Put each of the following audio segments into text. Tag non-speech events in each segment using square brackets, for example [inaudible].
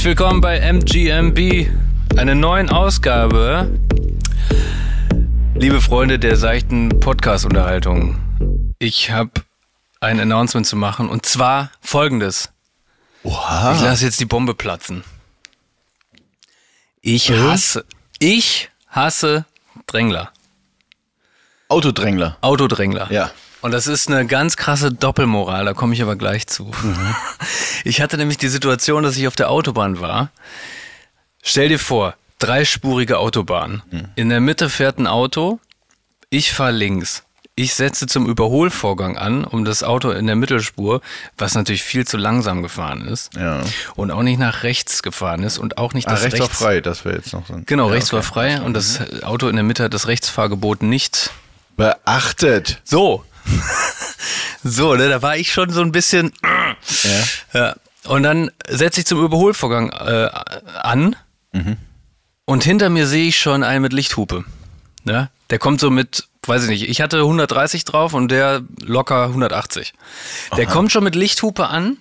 Herzlich willkommen bei MGMB, einer neuen Ausgabe. Liebe Freunde der seichten Podcast-Unterhaltung, ich habe ein Announcement zu machen und zwar folgendes. Oha. Ich lasse jetzt die Bombe platzen. Ich hasse, ich hasse Drängler, Autodrängler. Autodrängler. Ja. Und das ist eine ganz krasse Doppelmoral, da komme ich aber gleich zu. [laughs] Ich hatte nämlich die Situation, dass ich auf der Autobahn war. Stell dir vor, dreispurige Autobahn. In der Mitte fährt ein Auto, ich fahre links. Ich setze zum Überholvorgang an, um das Auto in der Mittelspur, was natürlich viel zu langsam gefahren ist Ja. und auch nicht nach rechts gefahren ist und auch nicht Ah, das rechts war frei, das wäre jetzt noch so. Genau, ja, rechts war okay. frei und das Auto in der Mitte hat das Rechtsfahrgebot nicht Beachtet. so. [laughs] so, ne, da war ich schon so ein bisschen. Ja. Ja. Und dann setze ich zum Überholvorgang äh, an und hinter mir sehe ich schon einen mit Lichthupe. Ne? Der kommt so mit, weiß ich nicht, ich hatte 130 drauf und der locker 180. Der kommt schon mit Lichthupe an.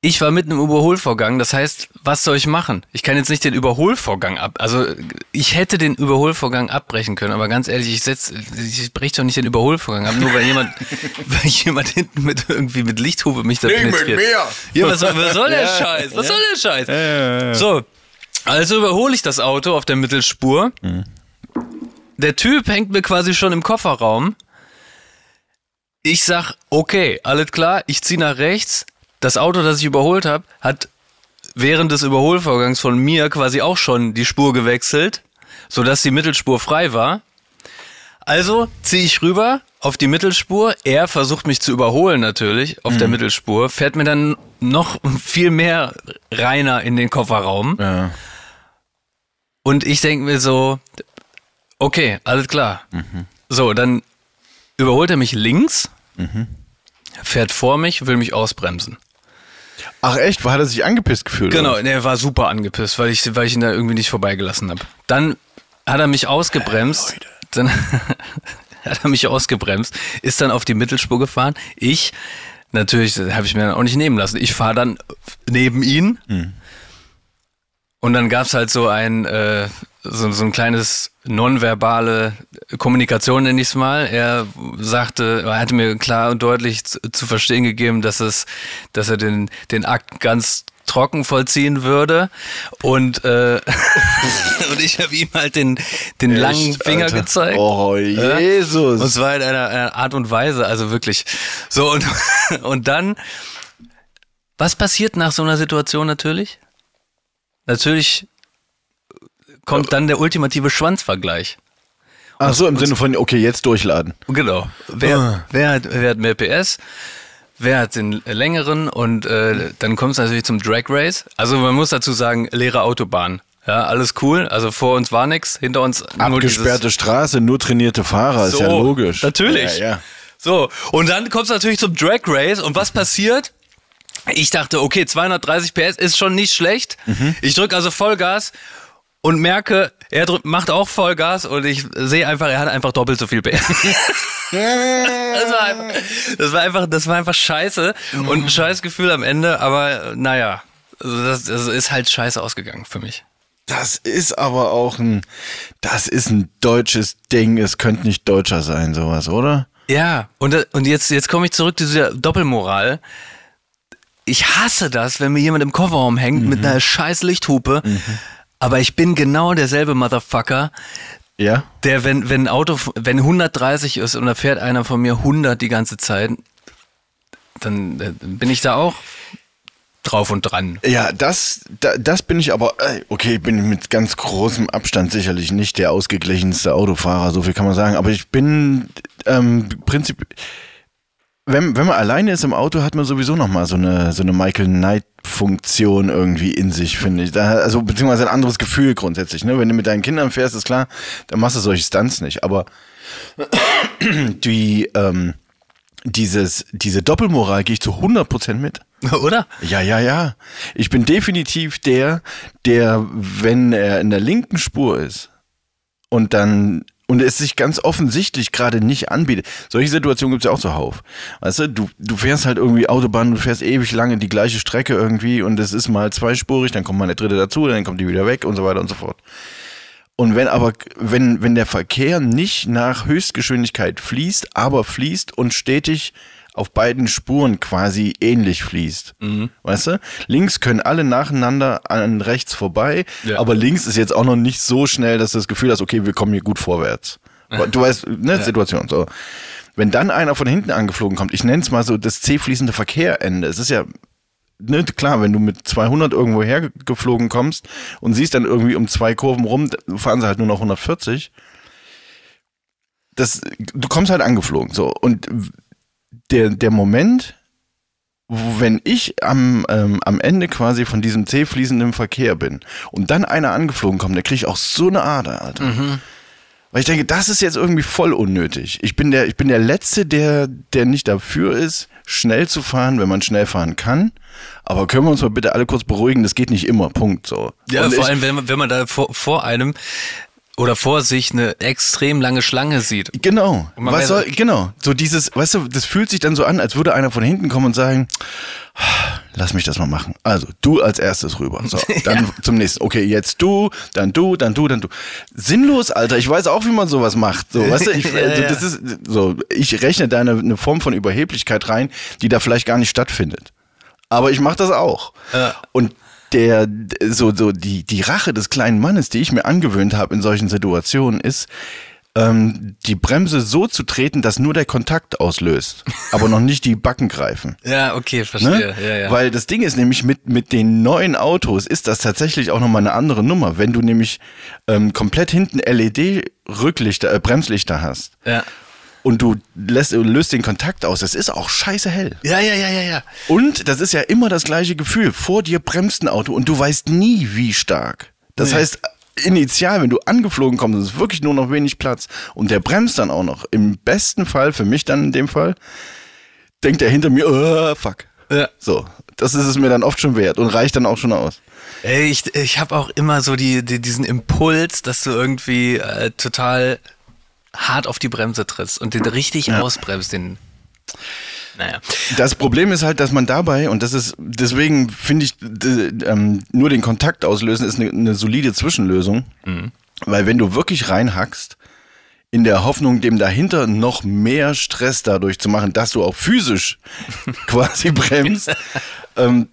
Ich war mitten im Überholvorgang, das heißt, was soll ich machen? Ich kann jetzt nicht den Überholvorgang ab. Also ich hätte den Überholvorgang abbrechen können, aber ganz ehrlich, ich setz, ich brech doch nicht den Überholvorgang ab, nur weil jemand, [laughs] weil jemand hinten mit irgendwie mit Lichthupe mich da penetriert. Ja, was, soll- was soll der [laughs] Scheiß? Was soll der Scheiß? So, also überhole ich das Auto auf der Mittelspur. Der Typ hängt mir quasi schon im Kofferraum. Ich sag, okay, alles klar, ich zieh nach rechts. Das Auto, das ich überholt habe, hat während des Überholvorgangs von mir quasi auch schon die Spur gewechselt, sodass die Mittelspur frei war. Also ziehe ich rüber auf die Mittelspur. Er versucht mich zu überholen natürlich auf der Mittelspur, fährt mir dann noch viel mehr reiner in den Kofferraum. Ja. Und ich denke mir so, okay, alles klar. So, dann überholt er mich links, fährt vor mich, will mich ausbremsen. Ach echt, wo hat er sich angepisst gefühlt? Genau, oder? der war super angepisst, weil ich, weil ich ihn da irgendwie nicht vorbeigelassen habe. Dann hat er mich ausgebremst. Dann [laughs] hat er mich ausgebremst, ist dann auf die Mittelspur gefahren. Ich, natürlich, habe ich mir dann auch nicht nehmen lassen. Ich fahre dann neben ihn. Und dann gab's halt so ein, äh, so, so ein kleines nonverbale Kommunikation, nenne ich es mal. Er sagte, er hatte mir klar und deutlich zu, zu verstehen gegeben, dass es, dass er den, den Akt ganz trocken vollziehen würde. Und, äh, [laughs] und ich habe ihm halt den, den langen Echt, Finger Alter. gezeigt. Oh, Jesus. Und zwar in einer, einer Art und Weise, also wirklich. So, und, [laughs] und dann, was passiert nach so einer Situation natürlich? Natürlich kommt dann der ultimative Schwanzvergleich. Ach so, im Sinne von, okay, jetzt durchladen. Genau. Wer, wer, hat, wer hat mehr PS? Wer hat den längeren? Und äh, dann kommt es natürlich zum Drag Race. Also man muss dazu sagen, leere Autobahn. Ja, alles cool. Also vor uns war nix, hinter uns nur dieses- Abgesperrte Straße, nur trainierte Fahrer, ist ja So, logisch. natürlich. Ja, ja. So, und dann kommt es natürlich zum Drag Race und was passiert? Ich dachte, okay, 230 PS ist schon nicht schlecht. Ich drücke also Vollgas und merke, er drück, macht auch Vollgas und ich sehe einfach, er hat einfach doppelt so viel PS. [laughs] das, war einfach, das war einfach, das war einfach scheiße und ein scheiß Gefühl am Ende, aber naja, also das, das ist halt scheiße ausgegangen für mich. Das ist aber auch ein, das ist ein deutsches Ding. Es könnte nicht deutscher sein, sowas, oder? Ja, und, und jetzt, jetzt komme ich zurück zu dieser Doppelmoral. Ich hasse das, wenn mir jemand im Kofferraum hängt mit einer scheiß Lichthupe. Aber ich bin genau derselbe Motherfucker, Ja. der, wenn, wenn ein Auto, wenn 130 ist und da fährt einer von mir 100 die ganze Zeit, dann äh, bin ich da auch drauf und dran. Ja, das, da, das bin ich aber, äh, okay, ich bin mit ganz großem Abstand sicherlich nicht der ausgeglichenste Autofahrer, so viel kann man sagen, aber ich bin ähm, prinzip, wenn, wenn man alleine ist im Auto, hat man sowieso nochmal so eine, so eine Michael Knight-Funktion irgendwie in sich, finde ich. Da, also, beziehungsweise ein anderes Gefühl grundsätzlich, ne? Wenn du mit deinen Kindern fährst, ist klar, dann machst du solche Stunts nicht, aber [clears throat] die, ähm, dieses, diese Doppelmoral gehe ich zu 100% mit. [laughs] Oder? Ja, ja, ja. Ich bin definitiv der, der, wenn er in der linken Spur ist und dann und es sich ganz offensichtlich gerade nicht anbietet. Solche Situationen gibt es ja auch zuhauf. Weißt du, du, du fährst halt irgendwie Autobahn, du fährst ewig lange die gleiche Strecke irgendwie und es ist mal zweispurig, dann kommt mal eine dritte dazu, dann kommt die wieder weg und so weiter und so fort. Und wenn aber, wenn, wenn der Verkehr nicht nach Höchstgeschwindigkeit fließt, aber fließt und stetig auf beiden Spuren quasi ähnlich fließt. Mhm. Weißt du? Links können alle nacheinander an rechts vorbei, Ja. aber links ist jetzt auch noch nicht so schnell, dass du das Gefühl hast, okay, wir kommen hier gut vorwärts. Du weißt, ne, Situation. So. Wenn dann einer von hinten angeflogen kommt, ich nenne es mal so das C-fließende Verkehrende. Es ist ja, ne, klar, wenn du mit 200 irgendwo hergeflogen kommst und siehst dann irgendwie um zwei Kurven rum, fahren sie halt nur noch 140. Das, du kommst halt angeflogen, so. Und der, der Moment, wo- wenn ich am, ähm, am Ende quasi von diesem zäh fließenden Verkehr bin und dann einer angeflogen kommt, der kriege ich auch so eine Ader, Alter. Weil ich denke, das ist jetzt irgendwie voll unnötig. Ich bin der, ich bin der Letzte, der, der nicht dafür ist, schnell zu fahren, wenn man schnell fahren kann. Aber können wir uns mal bitte alle kurz beruhigen, das geht nicht immer, Punkt, so. Ja, Und vor ich, allem, wenn man, wenn man da vor, vor einem oder vor sich eine extrem lange Schlange sieht. Genau. Was soll, genau. So dieses, weißt du, das fühlt sich dann so an, als würde einer von hinten kommen und sagen, lass mich das mal machen. Also, du als erstes rüber. So, [laughs] dann zum nächsten. Okay, jetzt du, dann du, dann du, dann du. Sinnlos, Alter. Ich weiß auch, wie man sowas macht. So, weißt du, [laughs] ich, Ja, also, ja. das ist, so, ich rechne da eine, eine Form von Überheblichkeit rein, die da vielleicht gar nicht stattfindet. Aber ich mache das auch. Ja. Und der, so, so die, die Rache des kleinen Mannes, die ich mir angewöhnt habe in solchen Situationen, ist, ähm, die Bremse so zu treten, dass nur der Kontakt auslöst, [laughs] aber noch nicht die Backen greifen. Ja, okay, verstehe. Ne? Ja, ja. Weil das Ding ist nämlich, mit, mit den neuen Autos ist das tatsächlich auch nochmal eine andere Nummer. Wenn du nämlich ähm, komplett hinten LED-Rücklichter, äh, Bremslichter hast ja. Und du lässt, löst den Kontakt aus, das ist auch scheiße hell. ja, ja, ja, ja, ja. Und das ist ja immer das gleiche Gefühl. Vor dir bremst ein Auto und du weißt nie, wie stark. Das Nee. heißt, initial, wenn du angeflogen kommst, ist wirklich nur noch wenig Platz und der bremst dann auch noch. Im besten Fall, für mich dann in dem Fall, denkt er hinter mir, oh, fuck. Ja. So, das ist es mir dann oft schon wert und reicht dann auch schon aus. Ey, ich, ich habe auch immer so die, die, diesen Impuls, dass du irgendwie äh, total hart auf die Bremse trittst und den richtig Ja. ausbremst. Den, naja. Das Problem ist halt, dass man dabei, und das ist, deswegen finde ich, ähm, nur den Kontakt auslösen ist eine, eine solide Zwischenlösung. Weil wenn du wirklich reinhackst, in der Hoffnung, dem dahinter noch mehr Stress dadurch zu machen, dass du auch physisch [laughs] quasi bremst, [laughs] ähm,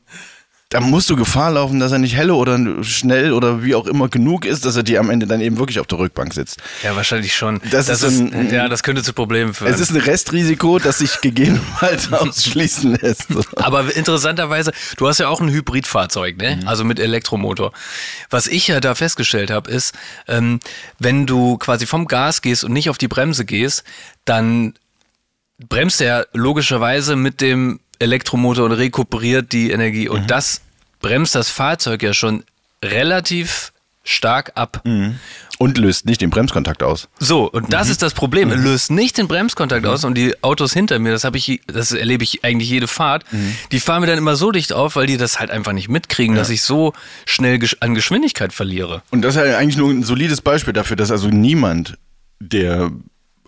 da musst du Gefahr laufen, dass er nicht helle oder schnell oder wie auch immer genug ist, dass er dir am Ende dann eben wirklich auf der Rückbank sitzt. Ja, wahrscheinlich schon. Das ist ein- ja, das könnte zu Problemen führen. Es ist ein Restrisiko, das sich [laughs] gegebenenfalls ausschließen lässt. Aber interessanterweise, du hast ja auch ein Hybridfahrzeug, ne? Also mit Elektromotor. Was ich ja da festgestellt habe, ist, ähm, wenn du quasi vom Gas gehst und nicht auf die Bremse gehst, dann bremst er logischerweise mit dem Elektromotor und rekuperiert die Energie. Und das bremst das Fahrzeug ja schon relativ stark ab. Und löst nicht den Bremskontakt aus. So, und das ist das Problem. Er löst nicht den Bremskontakt aus und die Autos hinter mir, das habe ich, das erlebe ich eigentlich jede Fahrt, die fahren mir dann immer so dicht auf, weil die das halt einfach nicht mitkriegen, dass ich so schnell an Geschwindigkeit verliere. Und das ist ja eigentlich nur ein solides Beispiel dafür, dass also niemand, der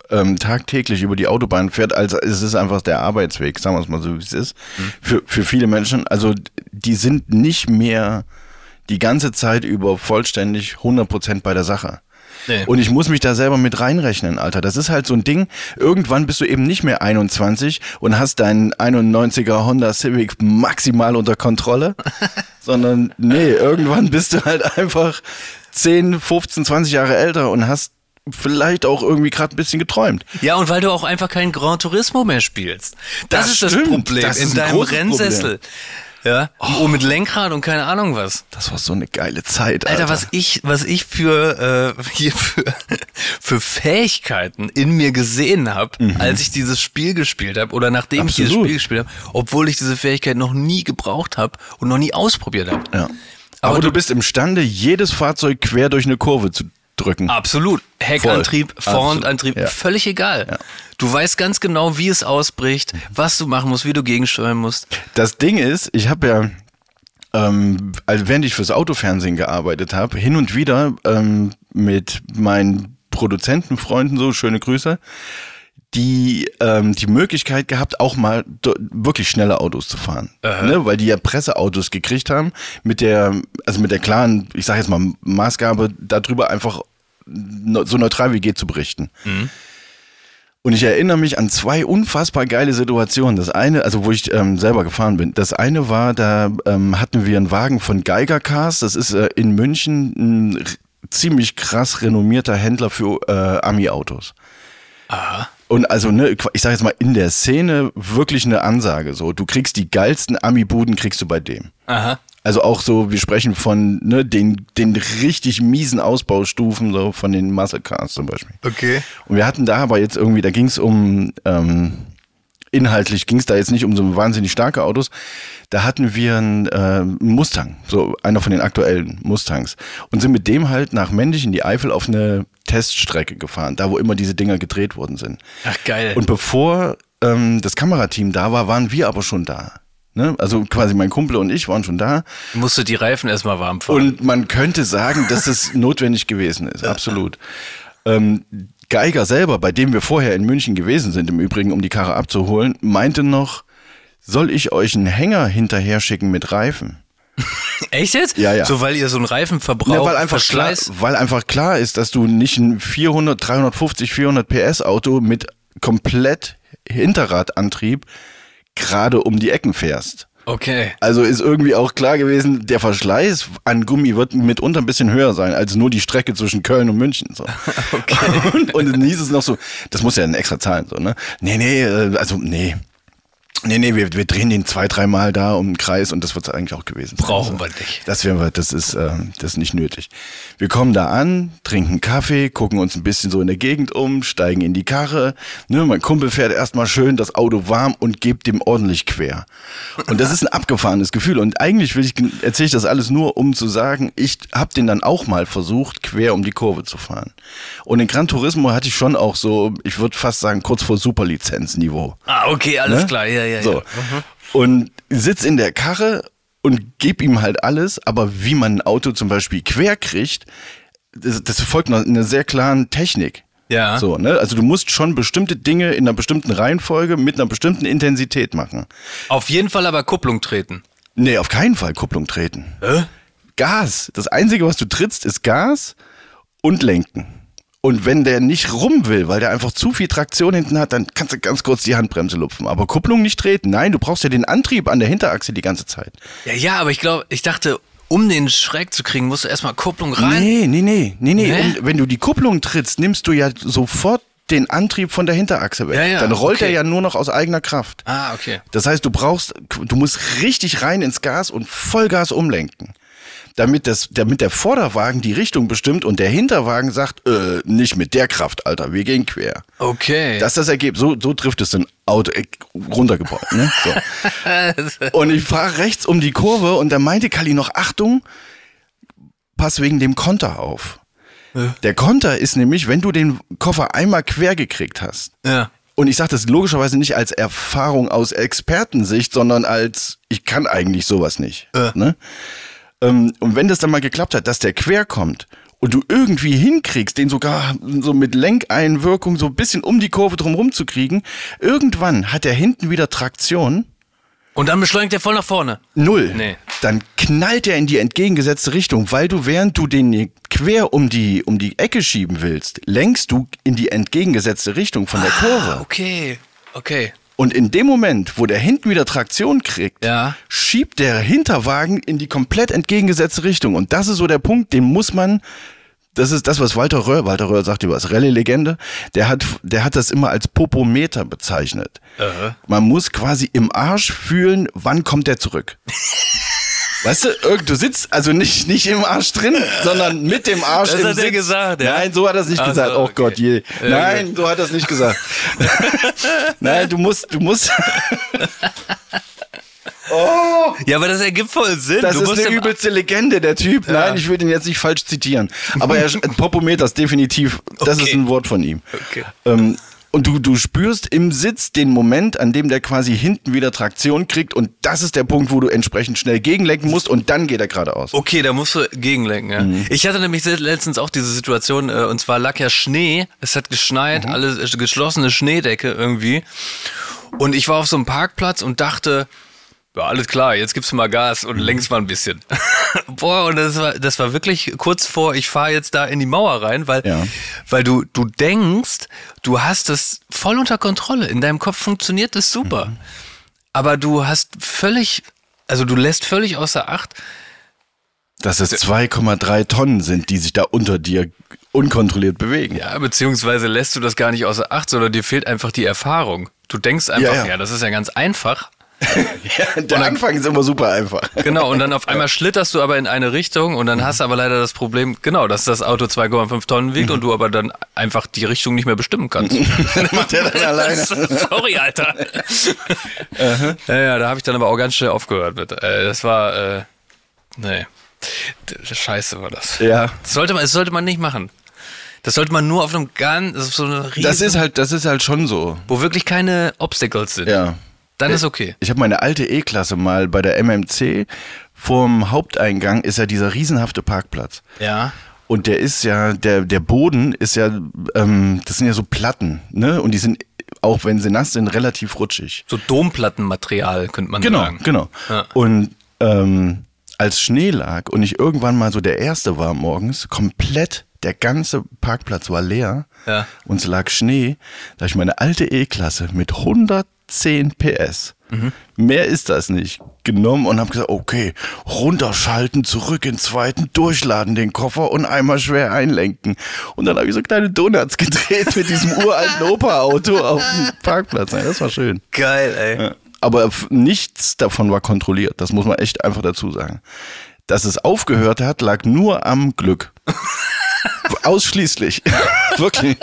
ähm, tagtäglich über die Autobahn fährt, als es ist einfach der Arbeitsweg, sagen wir es mal so, wie es ist, für, für viele Menschen. Also die sind nicht mehr die ganze Zeit über vollständig 100% bei der Sache. Nee. Und ich muss mich da selber mit reinrechnen, Alter. Das ist halt so ein Ding. Irgendwann bist du eben nicht mehr 21 und hast deinen 91er Honda Civic maximal unter Kontrolle, [laughs] sondern nee, irgendwann bist du halt einfach 10, 15, 20 Jahre älter und hast vielleicht auch irgendwie gerade ein bisschen geträumt. Ja, und weil du auch einfach kein Gran Turismo mehr spielst. Das, Das ist das stimmt. Problem Das in ein deinem Rennsessel. Ja, oh. mit Lenkrad und keine Ahnung was. Das war so eine geile Zeit, Alter. Alter, was ich, was ich für, äh, [laughs] hier für, für Fähigkeiten in mir gesehen habe, als ich dieses Spiel gespielt habe oder nachdem ich dieses Absolut. Spiel gespielt habe, obwohl ich diese Fähigkeit noch nie gebraucht habe und noch nie ausprobiert habe. ja. Aber, Aber du du- bist imstande, jedes Fahrzeug quer durch eine Kurve zu drücken. Absolut. Heckantrieb. Frontantrieb, Ja. völlig egal. Du weißt ganz genau, wie es ausbricht, was du machen musst, wie du gegensteuern musst. Das Ding ist, ich habe ja, ähm, also während ich fürs Autofernsehen gearbeitet habe, hin und wieder ähm, mit meinen Produzentenfreunden so, schöne Grüße, die ähm, die Möglichkeit gehabt, auch mal wirklich schnelle Autos zu fahren. Ne? Weil die ja Presseautos gekriegt haben, mit der, also mit der klaren, ich sage jetzt mal, Maßgabe, darüber einfach so neutral wie geht zu berichten. Und ich erinnere mich an zwei unfassbar geile Situationen. Das eine, also wo ich ähm, selber gefahren bin. Das eine war, da ähm, hatten wir einen Wagen von Geiger Cars. Das ist äh, in München ein ziemlich krass renommierter Händler für äh, Ami-Autos. Aha. Und also, ne, ich sag jetzt mal, in der Szene wirklich eine Ansage. So, du kriegst die geilsten Ami-Buden, kriegst du bei dem. Aha. Also auch so, wir sprechen von ne, den, den richtig miesen Ausbaustufen, so von den Muscle Cars zum Beispiel. Okay. Und wir hatten da aber jetzt irgendwie, da ging es um, ähm, inhaltlich ging es da jetzt nicht um so wahnsinnig starke Autos. Da hatten wir einen äh, Mustang, so einer von den aktuellen Mustangs. Und sind mit dem halt nach Mendig in die Eifel auf eine Teststrecke gefahren, da wo immer diese Dinger gedreht worden sind. Ach, geil. Und bevor ähm, das Kamerateam da war, waren wir aber schon da. Ne? Also quasi mein Kumpel und ich waren schon da. musst du die Reifen erstmal warm fahren. Und man könnte sagen, dass es [laughs] notwendig gewesen ist, absolut. Ähm, Geiger selber, bei dem wir vorher in München gewesen sind, im Übrigen, um die Karre abzuholen, meinte noch, soll ich euch einen Hänger hinterher schicken mit Reifen? [laughs] Echt jetzt? Ja, ja. So, weil ihr so einen Reifenverbrauch, Ja, weil, einfach klar, Verschleiß. weil einfach klar ist, dass du nicht ein 400, 350, 400 PS Auto mit komplett Hinterradantrieb gerade um die Ecken fährst. Okay. Also ist irgendwie auch klar gewesen, der Verschleiß an Gummi wird mitunter ein bisschen höher sein als nur die Strecke zwischen Köln und München. So. [laughs] [laughs] Okay. Und, und dann hieß es noch so, das muss ja dann extra zahlen, so, ne? Nee, nee, äh, also nee. Nee, nee, wir, wir drehen den zwei, dreimal da um den Kreis und das wird eigentlich auch gewesen. Brauchen Also, wir nicht. Das wäre wir, das ist, ähm, das ist nicht nötig. Wir kommen da an, trinken Kaffee, gucken uns ein bisschen so in der Gegend um, steigen in die Karre. Ne, mein Kumpel fährt erstmal schön das Auto warm und gibt dem ordentlich quer. Und das ist ein abgefahrenes Gefühl. Und eigentlich will ich, erzähle ich das alles nur, um zu sagen, ich habe den dann auch mal versucht, quer um die Kurve zu fahren. Und in Gran Turismo hatte ich schon auch so, ich würde fast sagen, kurz vor Superlizenzniveau. Ah, okay, alles Ne? klar. Ja, ja, So. ja. Und sitz in der Karre und geb ihm halt alles, aber wie man ein Auto zum Beispiel quer kriegt, das, das folgt einer, einer sehr klaren Technik. Ja. So, ne? Also du musst schon bestimmte Dinge in einer bestimmten Reihenfolge mit einer bestimmten Intensität machen. Auf jeden Fall aber Kupplung treten. Nee, auf keinen Fall Kupplung treten. Hä? Gas. Das Einzige, was du trittst, ist Gas und Lenken. Und wenn der nicht rum will, weil der einfach zu viel Traktion hinten hat, dann kannst du ganz kurz die Handbremse lupfen. Aber Kupplung nicht treten. Nein, du brauchst ja den Antrieb an der Hinterachse die ganze Zeit. Ja, ja, aber ich glaube, ich dachte, um den Schreck zu kriegen, musst du erstmal Kupplung rein. Nee, nee, nee, nee, nee. Und wenn du die Kupplung trittst, nimmst du ja sofort den Antrieb von der Hinterachse weg. Ja, ja, dann rollt okay. er ja nur noch aus eigener Kraft. Ah, okay. Das heißt, du brauchst, du musst richtig rein ins Gas und Vollgas umlenken. Damit, das, damit der Vorderwagen die Richtung bestimmt und der Hinterwagen sagt, äh, nicht mit der Kraft, Alter, wir gehen quer. Okay. Das ist das Ergebnis. So, so trifft es ein Auto äh, runtergebaut. Ne? So. [laughs] und ich fahre rechts um die Kurve und da meinte Kali noch, Achtung, pass wegen dem Konter auf. Der Konter ist nämlich, wenn du den Koffer einmal quer gekriegt hast, ja. und ich sage das logischerweise nicht als Erfahrung aus Expertensicht, sondern als, ich kann eigentlich sowas nicht. Äh. Ne? Ähm, und wenn das dann mal geklappt hat, dass der quer kommt und du irgendwie hinkriegst, den sogar so mit Lenkeinwirkung so ein bisschen um die Kurve drumherum zu kriegen, irgendwann hat er hinten wieder Traktion. Und dann beschleunigt er voll nach vorne. Null. Nee. Dann knallt er in die entgegengesetzte Richtung, weil du, während du den quer um die, um die Ecke schieben willst, lenkst du in die entgegengesetzte Richtung von der Kurve. Ah, okay. Okay. Und in dem Moment, wo der hinten wieder Traktion kriegt, Ja. schiebt der Hinterwagen in die komplett entgegengesetzte Richtung. Und das ist so der Punkt, den muss man, das ist das, was Walter Röhr, Walter Röhr sagt über das Rallye-Legende, der hat, der hat das immer als Popometer bezeichnet. Man muss quasi im Arsch fühlen, wann kommt der zurück. [laughs] Weißt du, du sitzt also nicht, nicht im Arsch drin, [laughs] sondern mit dem Arsch Das im hat er Sitz. gesagt, ja? Nein, so hat er es nicht Ach so, gesagt. Oh okay. Gott, je. Ja, Nein, so hat er es nicht gesagt. [laughs] Nein, du musst, du musst, [laughs] Ja, aber das ergibt voll Sinn. das du ist eine übelste Legende, der Typ. Nein, ich will den jetzt nicht falsch zitieren. Aber er, Popometers, definitiv, das Okay. ist ein Wort von ihm. Okay. Ähm, Und du, du spürst im Sitz den Moment, an dem der quasi hinten wieder Traktion kriegt und das ist der Punkt, wo du entsprechend schnell gegenlenken musst und dann geht er geradeaus. Okay, da musst du gegenlenken. Ja. Mhm. Ich hatte nämlich letztens auch diese Situation, äh, und zwar lag ja Schnee, es hat geschneit, Mhm. alles äh, geschlossene Schneedecke irgendwie. Und ich war auf so einem Parkplatz und dachte, ja, alles klar, jetzt gibst du mal Gas Mhm. und lenkst mal ein bisschen. [laughs] Boah, und das war, das war wirklich kurz vor, ich fahre jetzt da in die Mauer rein, weil, Ja. weil du, du denkst, du hast es voll unter Kontrolle. In deinem Kopf funktioniert es super. Mhm. Aber du hast völlig, also du lässt völlig außer Acht, Dass es 2,3 Tonnen sind, die sich da unter dir unkontrolliert bewegen. Ja, beziehungsweise lässt du das gar nicht außer Acht, sondern dir fehlt einfach die Erfahrung. Du denkst einfach, Ja, ja, ja. das ist ja ganz einfach. Ja, der Anfang ist immer super einfach. Genau, und dann auf einmal schlitterst du aber in eine Richtung und dann hast du aber leider das Problem, genau, dass das Auto 2,5 Tonnen wiegt und du aber dann einfach die Richtung nicht mehr bestimmen kannst. [laughs] Macht der dann alleine. Sorry, Alter. ja, ja, da habe ich dann aber auch ganz schnell aufgehört mit. Äh, das war, äh, nee, scheiße war das. Ja. Das sollte man, das sollte man nicht machen. Das sollte man nur auf einem ganz, so eine riesen, Das ist halt, das ist halt schon so. wo wirklich keine Obstacles sind. Ja. Dann ist okay. Ich habe meine alte E-Klasse mal bei der MMC. Vorm Haupteingang ist ja dieser riesenhafte Parkplatz. Ja. Und der ist ja, der, der Boden ist ja, ähm, das sind ja so Platten, ne? Und die sind, auch wenn sie nass sind, relativ rutschig. So Domplattenmaterial, könnte man Genau, sagen. genau. Ja. Und ähm, als Schnee lag und ich irgendwann mal so der Erste war morgens, komplett der ganze Parkplatz war leer Ja. und es lag Schnee, da ich meine alte E-Klasse mit 110 PS, Mhm. mehr ist das nicht, genommen und habe gesagt, okay, runterschalten, zurück in den zweiten, durchladen den Koffer und einmal schwer einlenken. Und dann habe ich so kleine Donuts [laughs] gedreht mit diesem uralten Opa-Auto auf dem Parkplatz. Ja, das war schön. Geil, ey. Ja. Aber nichts davon war kontrolliert. Das muss man echt einfach dazu sagen. Dass es aufgehört hat, lag nur am Glück. [laughs] Ausschließlich. [laughs] Wirklich.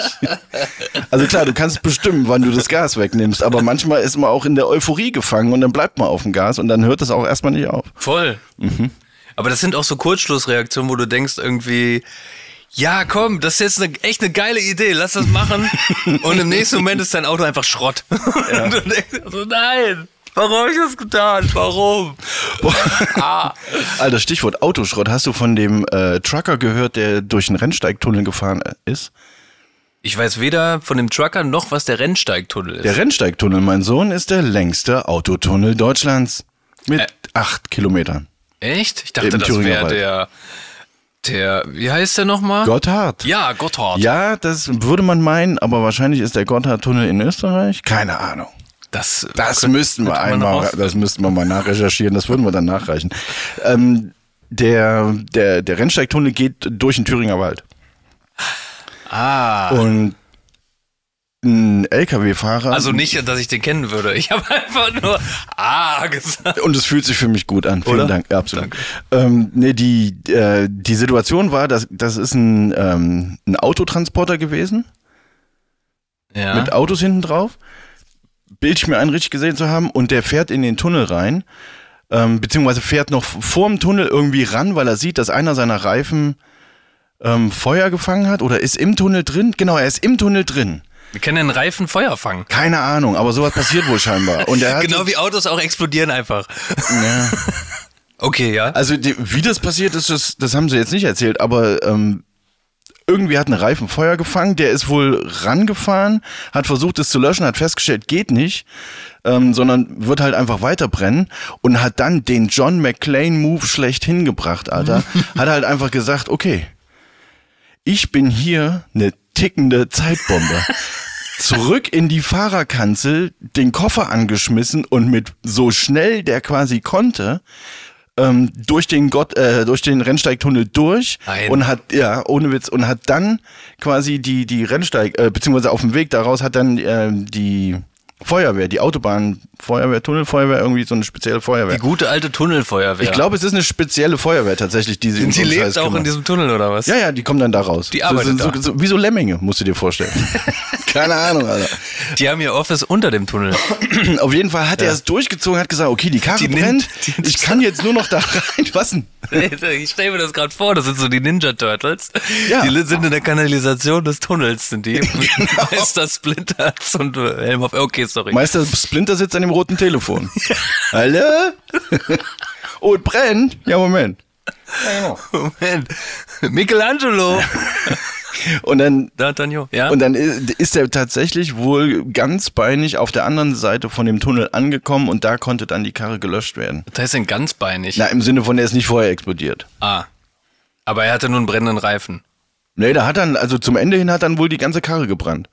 Also klar, du kannst bestimmen, wann du das Gas wegnimmst, aber manchmal ist man auch in der Euphorie gefangen und dann bleibt man auf dem Gas und dann hört es auch erstmal nicht auf. Voll. Mhm. Aber das sind auch so Kurzschlussreaktionen, wo du denkst irgendwie, ja, komm, das ist jetzt eine, echt eine geile Idee, lass das machen. [laughs] Und im nächsten Moment ist dein Auto einfach Schrott. [laughs] Und du denkst so, nein, warum habe ich das getan? Warum? Ah. Alter, Stichwort Autoschrott. Hast du von dem äh, Trucker gehört, der durch den Rennsteigtunnel gefahren äh, ist? Ich weiß weder von dem Trucker noch, was der Rennsteigtunnel ist. Der Rennsteigtunnel, mein Sohn, ist der längste Autotunnel Deutschlands. Mit Äh. acht Kilometern. Echt? Ich dachte, Im das wäre der, der, wie heißt der nochmal? Gotthard. Ja, Gotthard. Ja, das würde man meinen, aber wahrscheinlich ist der Gotthardtunnel in Österreich. Keine Ahnung. Das, Das könnte- müssten wir einmal, das müssten wir mal nachrecherchieren, das würden wir dann nachreichen. Ähm, der, der, der Rennsteigtunnel geht durch den Thüringer Wald. Ah. Und ein LKW-Fahrer. Also nicht, dass ich den kennen würde. Ich habe einfach nur Ah gesagt. Und es fühlt sich für mich gut an. Vielen Oder? Dank. Ja, absolut. Ähm, nee, die, äh, die Situation war, dass das ist ein, ähm, ein Autotransporter gewesen. Ja. mit Autos hinten drauf. Bild ich mir ein, richtig gesehen zu haben. Und der fährt in den Tunnel rein. Ähm, beziehungsweise fährt noch vorm Tunnel irgendwie ran, weil er sieht, dass einer seiner Reifen ähm, Feuer gefangen hat. Oder ist im Tunnel drin. Genau, er ist im Tunnel drin. Wir können den Reifen Feuer fangen. Keine Ahnung, aber sowas passiert wohl scheinbar. Und er hat Genau wie Autos auch explodieren einfach. Ja. [laughs] Okay, ja. Also die, wie das passiert ist, das, das haben sie jetzt nicht erzählt, aber ähm, irgendwie hat ein Reifen Feuer gefangen, der ist wohl rangefahren, hat versucht es zu löschen, hat festgestellt, geht nicht, ähm, sondern wird halt einfach weiter brennen und hat dann den John McClane Move schlecht hingebracht, Alter. [laughs] hat halt einfach gesagt, okay, ich bin hier eine tickende Zeitbombe. Zurück in die Fahrerkanzel, den Koffer angeschmissen und mit so schnell der quasi konnte, ähm, durch den Gott, äh, durch den Rennsteigtunnel durch Nein. und hat, ja, ohne Witz, und hat dann quasi die, die Rennsteig, äh, beziehungsweise auf dem Weg daraus hat dann äh, die Feuerwehr, die Autobahnfeuerwehr, Tunnelfeuerwehr, irgendwie so eine spezielle Feuerwehr. Die gute alte Tunnelfeuerwehr. Ich glaube, es ist eine spezielle Feuerwehr tatsächlich, die sie um die lebt auch in kümmert. diesem Tunnel oder was? Ja, ja, die kommen dann da raus. Die so, arbeitet so, so, so, wie so Lemminge, musst du dir vorstellen. [laughs] Keine Ahnung, Alter. Die haben ihr Office unter dem Tunnel. [clears throat] Auf jeden Fall hat er es durchgezogen, hat gesagt, okay, die Karre Die nimmt- brennt, die- ich kann jetzt nur noch da rein. Was denn? [laughs] ich stelle mir das gerade vor, das sind so die Ninja Turtles. Ja. Die sind in der Kanalisation des Tunnels, sind die. [laughs] Genau. Meister Splinter und Helm auf. Okay, sorry. Meister Splinter sitzt an dem roten Telefon. [laughs] Hallo? [laughs] oh, es brennt? Ja, Moment. Moment. Michelangelo. [laughs] Und dann, D'Artagnan. Ja? und dann ist er tatsächlich wohl ganz beinig auf der anderen Seite von dem Tunnel angekommen und da konnte dann die Karre gelöscht werden. das heißt denn ganzbeinig. Na, im Sinne von, er ist nicht vorher explodiert. Ah. Aber er hatte nun brennenden Reifen. Nee, da hat dann, also zum Ende hin hat dann wohl die ganze Karre gebrannt.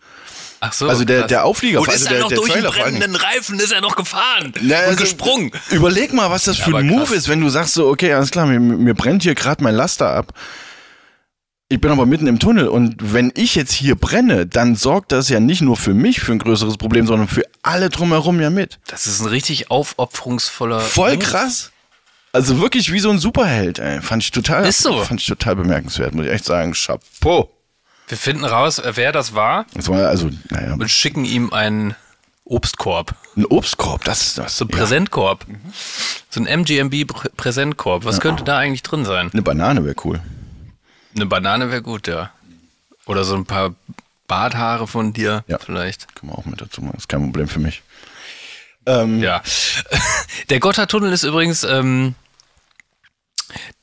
Ach so. Also der- krass. der Auflieger, Und also ist der- er noch der durch den Trailer brennenden Reifen, ist er noch gefahren Na, und also, gesprungen. Überleg mal, was das für aber ein Move krass. ist, wenn du sagst so, okay, alles klar, mir, mir brennt hier gerade mein Laster ab. Ich bin aber mitten im Tunnel und wenn ich jetzt hier brenne, dann sorgt das ja nicht nur für mich für ein größeres Problem, sondern für alle drumherum ja mit. Das ist ein richtig aufopferungsvoller. Voll Move. krass. Also wirklich wie so ein Superheld, ey. Fand ich total, Ist so. fand ich total bemerkenswert, muss ich echt sagen. Chapeau. Wir finden raus, äh, wer das war Das war also, naja, und schicken ihm einen Obstkorb. ein Obstkorb, das ist das. So ein ja. Präsentkorb. So ein MGMB-Präsentkorb. Was könnte da eigentlich drin sein? Eine Banane wäre cool. Eine Banane wäre gut, ja. Oder so ein paar Barthaare von dir Ja. vielleicht. Kann man auch mit dazu machen, ist kein Problem für mich. Ähm, Ja. [laughs] Der Gotthardtunnel ist übrigens ähm,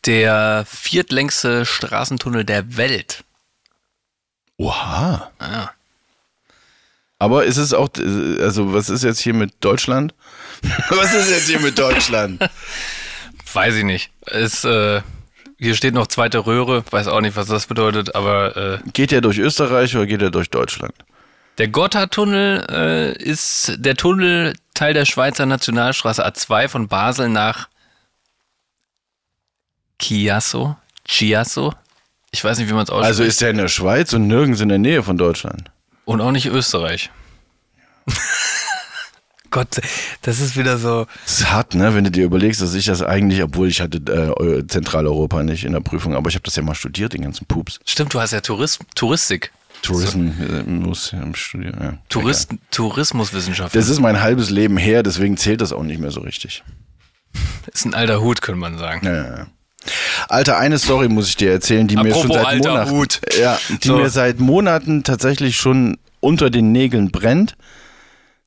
der viertlängste Straßentunnel der Welt. Oha. Ah. Aber ist es auch, also was ist jetzt hier mit Deutschland? [laughs] was ist jetzt hier mit Deutschland? [laughs] Weiß ich nicht. Es, äh, hier steht noch zweite Röhre, weiß auch nicht, was das bedeutet, aber äh, Geht er durch Österreich oder geht er durch Deutschland? der Gotthardtunnel äh, ist der Tunnel Teil der Schweizer Nationalstraße A2 von Basel nach Chiasso. Chiasso? Ich weiß nicht, wie man es ausspricht. Also ist er in der Schweiz und nirgends in der Nähe von Deutschland. Und auch nicht Österreich. [laughs] Gott, das ist wieder so. Das ist hart, ne, wenn du dir überlegst, dass ich das eigentlich, obwohl ich hatte äh, Zentraleuropa nicht in der Prüfung, aber ich habe das ja mal studiert, den ganzen Pups. Stimmt, du hast ja Tourism, Touristik. Tourismus im Studium. Ja. Tourist, Tourismuswissenschaft. Das ist mein halbes Leben her, deswegen zählt das auch nicht mehr so richtig. [laughs] ist ein alter Hut, könnte man sagen. Ja, ja, ja. Alter, eine Story muss ich dir erzählen, die mir Apropos schon seit alter Monaten, Hut. ja, die So. mir seit Monaten tatsächlich schon unter den Nägeln brennt.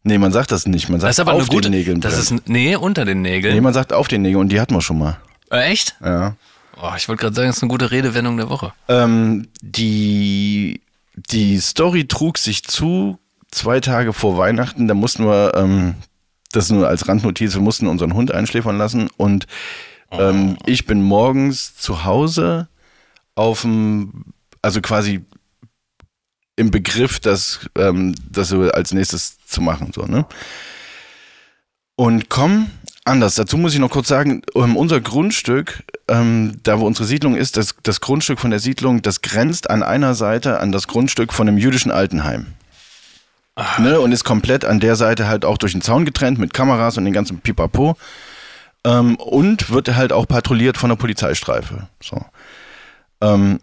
Nee, man sagt das nicht, man sagt Das ist aber auf gute. den Nägeln das brennt. ist nee unter den Nägeln. nee, man sagt auf den Nägeln und die hatten wir schon mal. äh, echt? Ja. Oh, ich wollte gerade sagen, das ist eine gute Redewendung der Woche. Ähm, die, die Story trug sich zu zwei Tage vor Weihnachten. Da mussten wir, ähm, das nur als Randnotiz, wir mussten unseren Hund einschläfern lassen. Und ähm, ich bin morgens zu Hause auf dem, also quasi im Begriff, das, ähm, das so als nächstes zu machen. So, ne? Und komm, anders. Dazu muss ich noch kurz sagen, ähm, unser Grundstück, ähm, da wo unsere Siedlung ist, das, das Grundstück von der Siedlung, das grenzt an einer Seite an das Grundstück von einem jüdischen Altenheim. Ne, und ist komplett an der Seite halt auch durch den Zaun getrennt mit Kameras und den ganzen Pipapo. Ähm, und wird halt auch patrouilliert von der Polizeistreife. So. Ähm,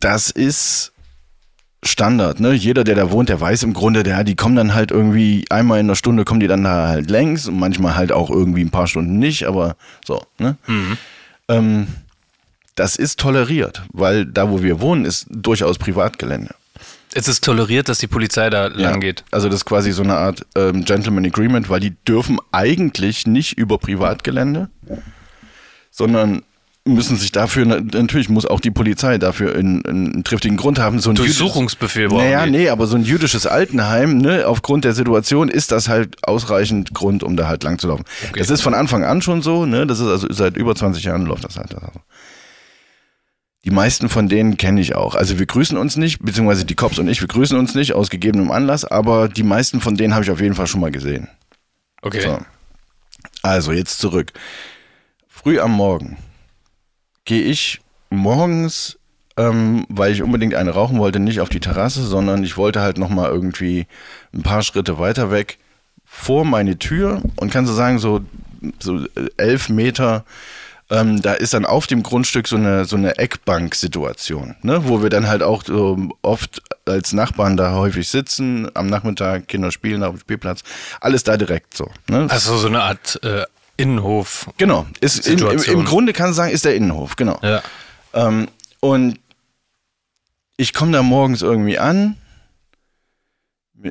das ist Standard, ne? Jeder, der da wohnt, der weiß im Grunde, der, die kommen dann halt irgendwie einmal in einer Stunde kommen die dann da halt längs und manchmal halt auch irgendwie ein paar Stunden nicht, aber so, ne? Ähm, das ist toleriert, weil da, wo wir wohnen, ist durchaus Privatgelände. Es ist toleriert, dass die Polizei da lang geht. Also das ist quasi so eine Art ähm, Gentleman Agreement, weil die dürfen eigentlich nicht über Privatgelände, sondern müssen sich dafür, natürlich muss auch die Polizei dafür einen, einen triftigen Grund haben. So ein Durchsuchungsbefehl brauchen Naja, nee, aber so ein jüdisches Altenheim, ne, aufgrund der Situation ist das halt ausreichend Grund, um da halt lang zu laufen. Das ist von Anfang an schon so, ne, das ist also seit über 20 Jahren läuft das halt. Also. Die meisten von denen kenne ich auch. Also wir grüßen uns nicht, beziehungsweise die Cops und ich, wir grüßen uns nicht aus gegebenem Anlass, aber die meisten von denen habe ich auf jeden Fall schon mal gesehen. Okay. So. Also jetzt zurück. Früh am Morgen gehe ich morgens ähm, weil ich unbedingt eine rauchen wollte, nicht auf die Terrasse, sondern ich wollte halt nochmal irgendwie ein paar Schritte weiter weg vor meine Tür und kann so sagen, so, so elf Meter ähm, da ist dann auf dem Grundstück so eine, so eine Eckbank-Situation, ne? wo wir dann halt auch so oft als Nachbarn da häufig sitzen, am Nachmittag Kinder spielen auf dem Spielplatz, alles da direkt so. Ne? Also so eine Art äh, Innenhof. Genau, ist im, im, im Grunde kann man sagen, ist der Innenhof, genau. Ja. Ähm, und ich komme da morgens irgendwie an,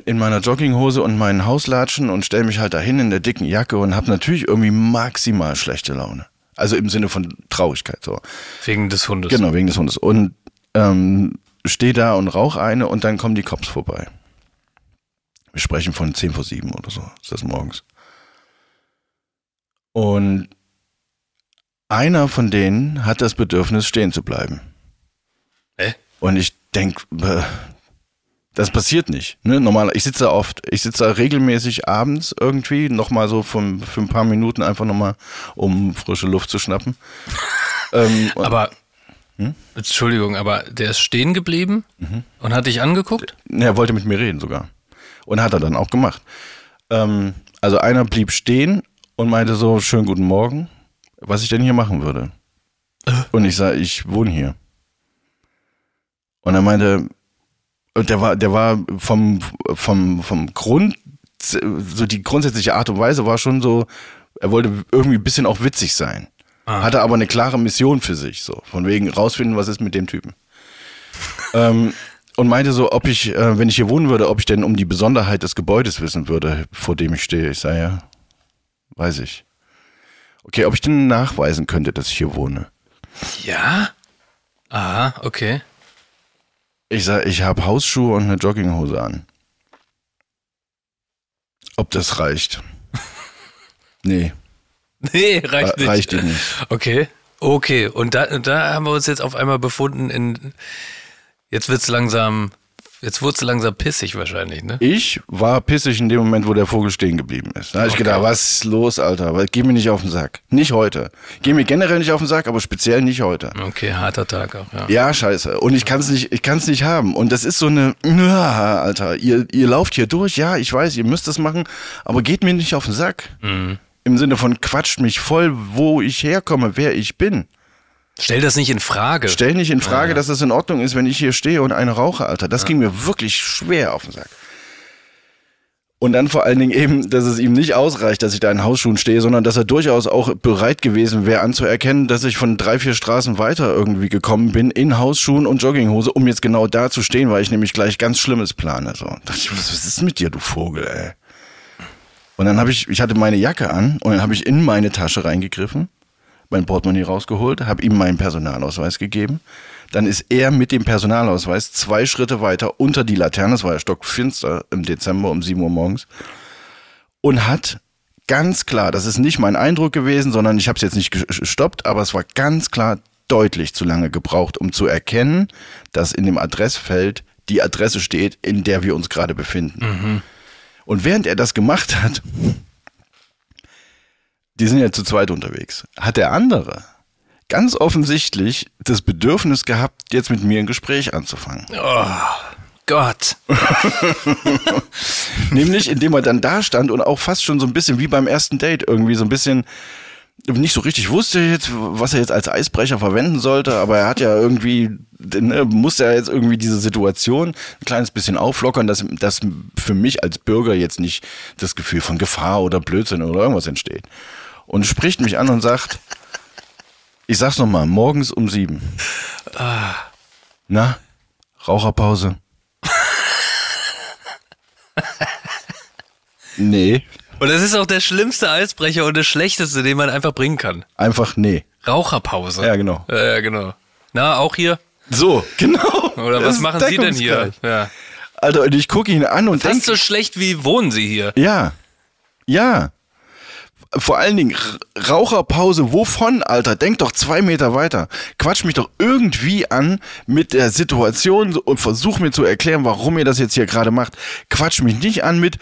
in meiner Jogginghose und meinen Hauslatschen und stelle mich halt dahin in der dicken Jacke und habe natürlich irgendwie maximal schlechte Laune. Also im Sinne von Traurigkeit. So. Wegen des Hundes. Genau, wegen des Hundes. Und ähm, stehe da und rauche eine und dann kommen die Cops vorbei. Wir sprechen von 10 vor 7 oder so, ist das morgens. Und einer von denen hat das Bedürfnis, stehen zu bleiben. Hä? Und ich denke, das passiert nicht. Ne? Normal, ich sitze da oft, ich sitze da regelmäßig abends irgendwie, nochmal so für, für ein paar Minuten einfach nochmal, um frische Luft zu schnappen. [laughs] ähm, aber, hm? Entschuldigung, aber der ist stehen geblieben mhm. und hat dich angeguckt? Er wollte mit mir reden sogar. Und hat er dann auch gemacht. Ähm, also einer blieb stehen und meinte so, schönen guten Morgen, was ich denn hier machen würde. Äh. Und ich sage, ich wohne hier. Und er meinte, und der war, der war vom, vom, vom Grund, so die grundsätzliche Art und Weise war schon so, er wollte irgendwie ein bisschen auch witzig sein. Ah. Hatte aber eine klare Mission für sich, so. Von wegen rausfinden, was ist mit dem Typen. [laughs] ähm, und meinte so, ob ich, äh, wenn ich hier wohnen würde, ob ich denn um die Besonderheit des Gebäudes wissen würde, vor dem ich stehe. Ich sage ja, weiß ich. Okay, ob ich denn nachweisen könnte, dass ich hier wohne. Ja? Aha, okay. Ich sag, ich habe Hausschuhe und eine Jogginghose an. Ob das reicht? [laughs] nee. Nee, reicht nicht. Reicht nicht. Okay. Okay. Und da, da haben wir uns jetzt auf einmal befunden in. Jetzt wird's langsam Jetzt wurde es langsam pissig wahrscheinlich, ne? Ich war pissig in dem Moment, wo der Vogel stehen geblieben ist. Da habe ich gedacht, was ist los, Alter? Geh mir nicht auf den Sack. Nicht heute. Geh mir generell nicht auf den Sack, aber speziell nicht heute. Okay, harter Tag auch, ja. Ja, scheiße. Und ich kann es nicht, ich kann es nicht haben. Und das ist so eine, ja, Alter, ihr, ihr lauft hier durch, ja, ich weiß, ihr müsst das machen, aber geht mir nicht auf den Sack. Mhm. Im Sinne von quatscht mich voll, wo ich herkomme, wer ich bin. Stell das nicht in Frage. Stell nicht in Frage, ja. dass es in Ordnung ist, wenn ich hier stehe und eine rauche, Alter. Das ja. ging mir wirklich schwer auf den Sack. Und dann vor allen Dingen eben, dass es ihm nicht ausreicht, dass ich da in Hausschuhen stehe, sondern dass er durchaus auch bereit gewesen wäre anzuerkennen, dass ich von drei, vier Straßen weiter irgendwie gekommen bin, in Hausschuhen und Jogginghose, um jetzt genau da zu stehen, weil ich nämlich gleich ganz Schlimmes plane. So. Da dachte ich, was, was ist mit dir, du Vogel, ey? Und dann habe ich, ich hatte meine Jacke an und dann habe ich in meine Tasche reingegriffen mein Portemonnaie rausgeholt, habe ihm meinen Personalausweis gegeben. Dann ist er mit dem Personalausweis zwei Schritte weiter unter die Laterne, es war ja stockfinster im Dezember um 7 Uhr morgens, und hat ganz klar, das ist nicht mein Eindruck gewesen, sondern ich habe es jetzt nicht gestoppt, aber es war ganz klar deutlich zu lange gebraucht, um zu erkennen, dass in dem Adressfeld die Adresse steht, in der wir uns gerade befinden. Mhm. Und während er das gemacht hat, die sind ja zu zweit unterwegs, hat der andere ganz offensichtlich das Bedürfnis gehabt, jetzt mit mir ein Gespräch anzufangen. Oh. Gott. [laughs] Nämlich, indem er dann da stand und auch fast schon so ein bisschen wie beim ersten Date irgendwie so ein bisschen nicht so richtig wusste jetzt, was er jetzt als Eisbrecher verwenden sollte, aber er hat ja irgendwie, ne, musste er jetzt irgendwie diese Situation ein kleines bisschen auflockern, dass, dass für mich als Bürger jetzt nicht das Gefühl von Gefahr oder Blödsinn oder irgendwas entsteht und spricht mich an und sagt, ich sag's nochmal, morgens um sieben. Ah. Na, Raucherpause? [laughs] nee. Und das ist auch der schlimmste Eisbrecher und das schlechteste, den man einfach bringen kann. Einfach nee. Raucherpause. Ja, genau. Ja, genau. Na, auch hier? So, genau. Oder was machen Sie denn hier? Ja. Alter, und ich gucke ihn an und denke. Fast so schlecht wie wohnen Sie hier? Ja. Ja vor allen Dingen Raucherpause, wovon, Alter? Denk doch zwei Meter weiter. Quatsch mich doch irgendwie an mit der Situation und versuch mir zu erklären, warum ihr das jetzt hier gerade macht. Quatsch mich nicht an mit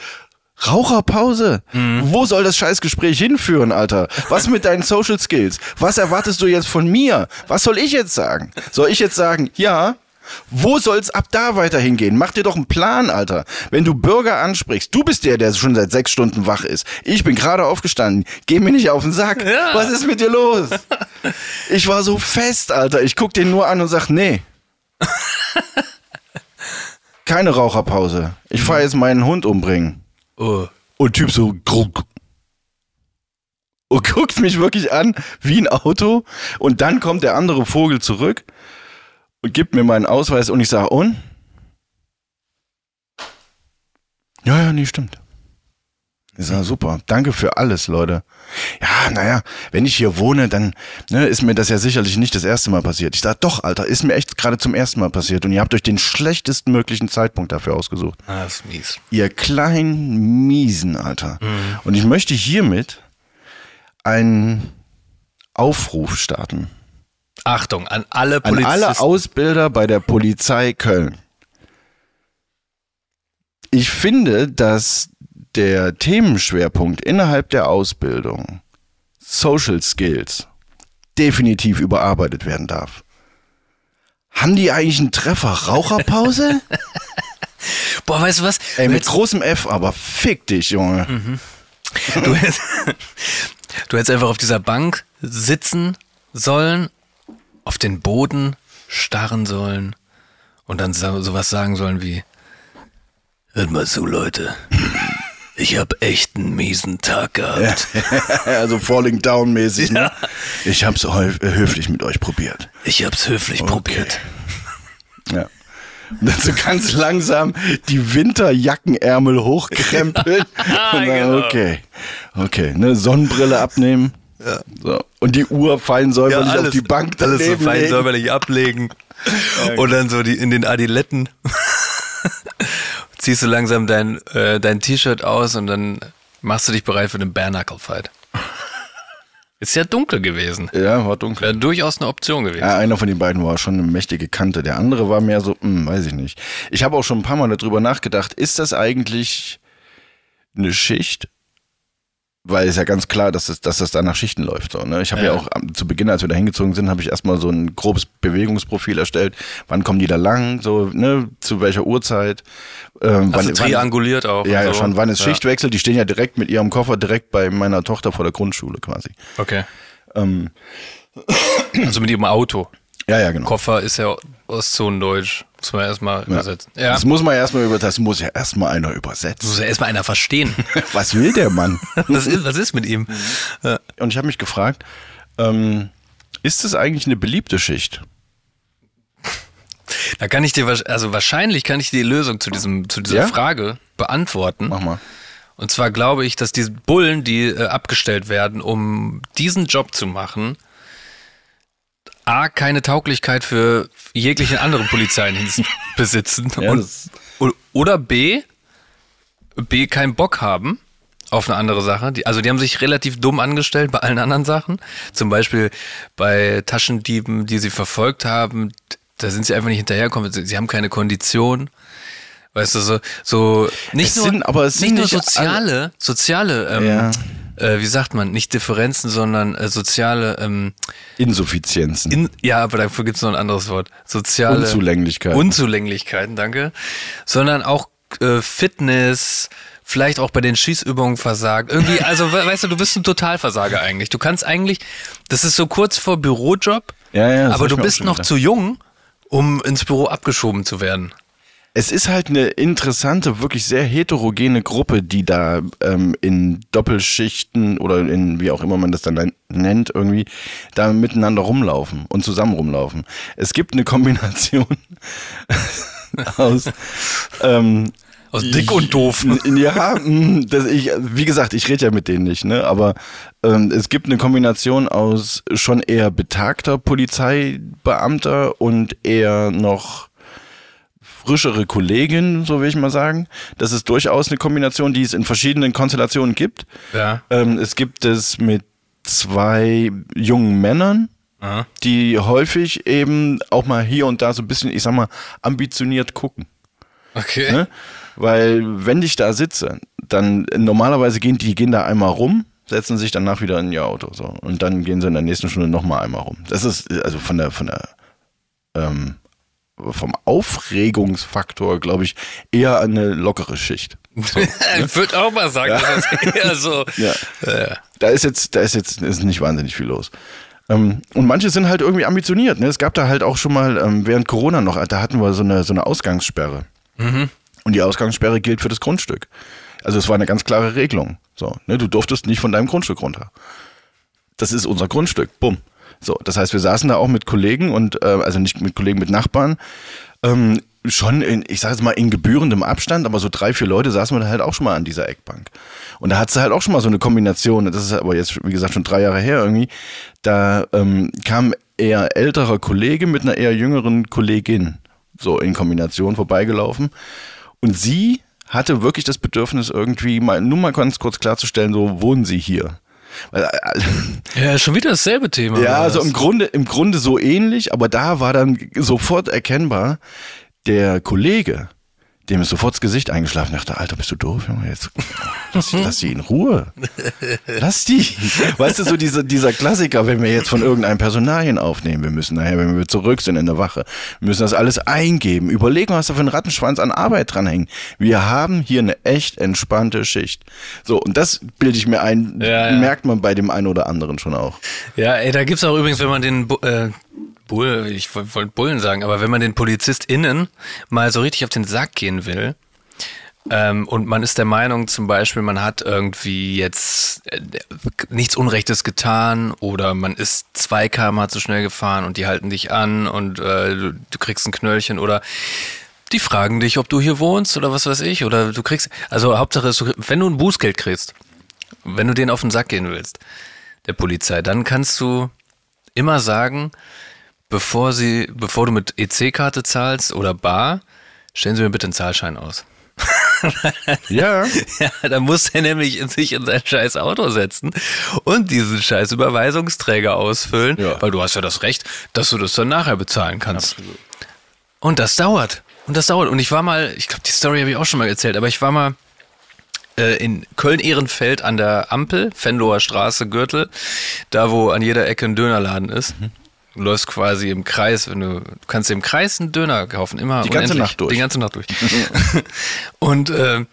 Raucherpause? Wo soll das Scheißgespräch hinführen, Alter? Was mit deinen Social Skills? Was erwartest du jetzt von mir? Was soll ich jetzt sagen? Soll ich jetzt sagen, ja, wo soll's ab da weiter hingehen? Mach dir doch einen Plan, Alter. Wenn du Bürger ansprichst, du bist der, der schon seit sechs Stunden wach ist. Ich bin gerade aufgestanden. Geh mir nicht auf den Sack. Ja. Was ist mit dir los? [laughs] Ich war so fest, Alter. Ich guck den nur an und sag, nee. [laughs] Keine Raucherpause. Ich fahr jetzt meinen Hund umbringen. Oh. Und Typ so gruck. Und guckt mich wirklich an wie ein Auto. Und dann kommt der andere Vogel zurück gibt mir meinen Ausweis und ich sage, und? Ja, ja, nee, stimmt. Ich sage, super. Danke für alles, Leute. Ja, naja, wenn ich hier wohne, dann ne, ist mir das ja sicherlich nicht das erste Mal passiert. Ich sage, doch, Alter, ist mir echt gerade zum ersten Mal passiert. Und ihr habt euch den schlechtesten möglichen Zeitpunkt dafür ausgesucht. Ah, das ist mies. Ihr kleinen Miesen, Alter. Und ich möchte hiermit einen Aufruf starten. Achtung, an alle An Polizisten. alle Ausbilder bei der Polizei Köln. Ich finde, dass der Themenschwerpunkt innerhalb der Ausbildung Social Skills definitiv überarbeitet werden darf. Haben die eigentlich einen Treffer Raucherpause? [laughs] Boah, weißt du was? Ey, mit großem F, aber fick dich, Junge. Du hättest, [laughs] du hättest einfach auf dieser Bank sitzen sollen, auf den Boden starren sollen und dann so, sowas sagen sollen wie: Hört mal zu, Leute. Ich hab echt einen miesen Tag gehabt. [laughs] also Falling Down mäßig. Ne? Ich hab's häuf- äh, höflich mit euch probiert. Ich hab's höflich probiert. Ja. Und [laughs] dann so ganz langsam die Winterjackenärmel hochkrempeln. [laughs] und dann, genau. okay. Okay, ne, Sonnenbrille abnehmen. So. Und die Uhr fein säuberlich auf die Bank alles so fein legen. säuberlich ablegen. Und dann so die in den Adiletten ziehst du langsam dein, äh, dein T-Shirt aus und dann machst du dich bereit für den Bare-Knuckle-Fight. Ist ja dunkel gewesen. Ja, war dunkel. Wäre durchaus eine Option gewesen. Ja, einer von den beiden war schon eine mächtige Kante. Der andere war mehr so, hm, weiß ich nicht. Ich habe auch schon ein paar Mal darüber nachgedacht, ist das eigentlich eine Schicht? Weil es ja ganz klar, dass das, dass das da nach Schichten läuft. So, ne? Ich habe ja. Ja. auch am- zu Beginn, als wir da hingezogen sind, habe ich erstmal so ein grobes Bewegungsprofil erstellt. Wann kommen die da lang? So, ne, zu welcher Uhrzeit? Ähm, du wann, trianguliert auch? ja, und ja, so? schon. Wann ist Ja. Schichtwechsel? Die stehen ja direkt mit ihrem Koffer direkt bei meiner Tochter vor der Grundschule quasi. Okay. Ähm, Also mit ihrem Auto. Ja, ja, genau. Koffer ist ja Ostzonendeutsch. Muss man erstmal übersetzen. Ja. Das muss man erstmal über, das muss ja erstmal einer übersetzen. muss ja erstmal einer verstehen. [laughs] Was will der Mann? [laughs] was, ist, was ist mit ihm? Ja. Und ich habe mich gefragt, ähm, ist das eigentlich eine beliebte Schicht? Da kann ich dir, also wahrscheinlich kann ich dir die Lösung zu, diesem, zu dieser Ja? Frage beantworten. Mach mal. Und zwar glaube ich, dass diese Bullen, die äh, abgestellt werden, um diesen Job zu machen, A, keine Tauglichkeit für jeglichen anderen Polizeidienst [laughs] besitzen. Ja, und, oder B, B, keinen Bock haben auf eine andere Sache. Die, also die haben sich relativ dumm angestellt bei allen anderen Sachen. Zum Beispiel bei Taschendieben, die sie verfolgt haben, da sind sie einfach nicht hinterhergekommen. Sie, sie haben keine Kondition. Weißt du, so, so nicht Es nur, sind- aber es nicht sind nur soziale, soziale, ähm, Ja. Äh, wie sagt man, nicht Differenzen, sondern äh, soziale, ähm, Insuffizienzen. in, ja, aber dafür gibt es noch ein anderes Wort. Soziale Unzulänglichkeiten. Unzulänglichkeiten, danke. Sondern auch äh, Fitness, vielleicht auch bei den Schießübungen versagt. Irgendwie, also we- weißt du, du bist ein Totalversager eigentlich. Du kannst eigentlich, das ist so kurz vor Bürojob, Ja, ja, aber du bist noch gedacht. zu jung, um ins Büro abgeschoben zu werden. Es ist halt eine interessante, wirklich sehr heterogene Gruppe, die da ähm, in Doppelschichten oder in wie auch immer man das dann nennt, irgendwie da miteinander rumlaufen und zusammen rumlaufen. Es gibt eine Kombination [laughs] aus ähm, Aus dick und doof. Ja, das ich, wie gesagt, ich rede ja mit denen nicht, ne? Aber ähm, es gibt eine Kombination aus schon eher betagter Polizeibeamter und eher noch frischere Kollegin, so will ich mal sagen. Das ist durchaus eine Kombination, die es in verschiedenen Konstellationen gibt. Ja. Ähm, es gibt es mit zwei jungen Männern, Aha. die häufig eben auch mal hier und da so ein bisschen, ich sag mal, ambitioniert gucken. Okay. Ne? Weil wenn ich da sitze, dann normalerweise gehen die gehen da einmal rum, setzen sich danach wieder in ihr Auto so und dann gehen sie in der nächsten Stunde nochmal einmal rum. Das ist also von der von der ähm, vom Aufregungsfaktor, glaube ich, eher eine lockere Schicht. So, [laughs] ich würde auch mal sagen, das ist eher so. [laughs] ja. Äh, Da ist jetzt, da ist jetzt ist nicht wahnsinnig viel los. Ähm, und manche sind halt irgendwie ambitioniert. Ne? Es gab da halt auch schon mal ähm, während Corona noch, da hatten wir so eine, so eine Ausgangssperre. Und die Ausgangssperre gilt für das Grundstück. Also es war eine ganz klare Regelung. So, ne? Du durftest nicht von deinem Grundstück runter. Das ist unser Grundstück. Bumm. So, das heißt, wir saßen da auch mit Kollegen und äh, also nicht mit Kollegen, mit Nachbarn. Ähm, schon in, ich sage jetzt mal, in gebührendem Abstand, aber so drei, vier Leute saßen wir da halt auch schon mal an dieser Eckbank. Und da hat sie halt auch schon mal so eine Kombination, das ist aber jetzt, wie gesagt, schon drei Jahre her irgendwie, da ähm, kam eher älterer Kollege mit einer eher jüngeren Kollegin so in Kombination vorbeigelaufen. Und sie hatte wirklich das Bedürfnis, irgendwie mal, nur mal ganz kurz klarzustellen, so wohnen sie hier. Äh, ja, schon wieder dasselbe Thema. ja, also im Grunde, im Grunde so ähnlich, aber da war dann sofort erkennbar, der Kollege, dem ist sofort das Gesicht eingeschlafen, dachte, Alter, bist du doof, Junge, jetzt lass, lass die in Ruhe. Lass die. Weißt du, so dieser, dieser Klassiker, wenn wir jetzt von irgendeinem Personalien aufnehmen, wir müssen nachher, wenn wir zurück sind in der Wache, wir müssen das alles eingeben, überlegen, was da für ein Rattenschwanz an Arbeit dranhängt. Wir haben hier eine echt entspannte Schicht. So, und das bilde ich mir ein, Ja, ja. merkt man bei dem einen oder anderen schon auch. Ja, ey, da gibt's auch übrigens, wenn man den äh, Bull, ich woll- wollte Bullen sagen, aber wenn man den PolizistInnen mal so richtig auf den Sack gehen will, ähm, und man ist der Meinung zum Beispiel, man hat irgendwie jetzt äh, nichts Unrechtes getan oder man ist 2 km zu schnell gefahren und die halten dich an und äh, du, du kriegst ein Knöllchen oder die fragen dich, ob du hier wohnst oder was weiß ich oder du kriegst, also Hauptsache, ist, wenn du ein Bußgeld kriegst, wenn du denen auf den Sack gehen willst, der Polizei, dann kannst du immer sagen, bevor sie, bevor du mit EC-Karte zahlst oder Bar, stellen Sie mir bitte einen Zahlschein aus. [laughs] Ja. [laughs] Ja, dann muss er nämlich in sich in sein scheiß Auto setzen und diesen scheiß Überweisungsträger ausfüllen, Ja. weil du hast ja das Recht, dass du das dann nachher bezahlen kannst. Und das dauert. Und das dauert. Und ich war mal, ich glaube, die Story habe ich auch schon mal erzählt, aber ich war mal äh, in Köln-Ehrenfeld an der Ampel, Venloer Straße, Gürtel, da wo an jeder Ecke ein Dönerladen ist. Mhm. Du läufst quasi im Kreis, wenn du, du kannst dir im Kreis einen Döner kaufen, immer Die ganze. Nacht durch. Die ganze Nacht durch. [laughs] Und äh,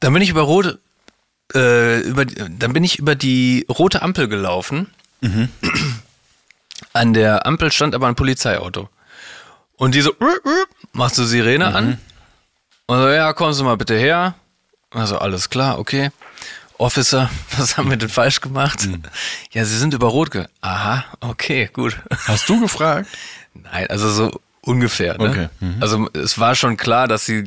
dann bin ich über rote, äh, über, die- dann bin ich über die rote Ampel gelaufen. Mhm. An der Ampel stand aber ein Polizeiauto. Und die so, machst du Sirene Mhm. an? Und so, ja, kommen Sie mal bitte her. Also, alles klar, okay. Officer, [laughs] was haben wir denn falsch gemacht? Mhm. Ja, Sie sind über Rot ge... Aha, okay, gut. Hast du gefragt? Nein, also so ungefähr. Ne? Okay, mhm. Also es war schon klar, dass sie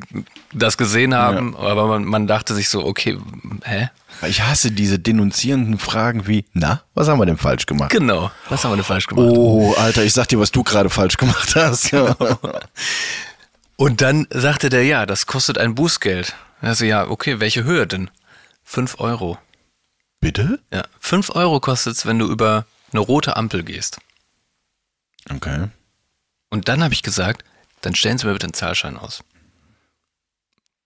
das gesehen haben, aber man, man dachte sich so, okay, hä? Ich hasse diese denunzierenden Fragen wie, na, was haben wir denn falsch gemacht? Genau. Was haben wir denn falsch gemacht? Oh, Alter, ich sag dir, was du gerade falsch gemacht hast. Ja. [laughs] Und dann sagte der, ja, das kostet ein Bußgeld. Also ja, okay, welche Höhe denn? Fünf Euro. Bitte? Ja, fünf Euro kostet's, wenn du über eine rote Ampel gehst. Okay. Und dann habe ich gesagt, dann stellen Sie mir bitte einen Zahlschein aus.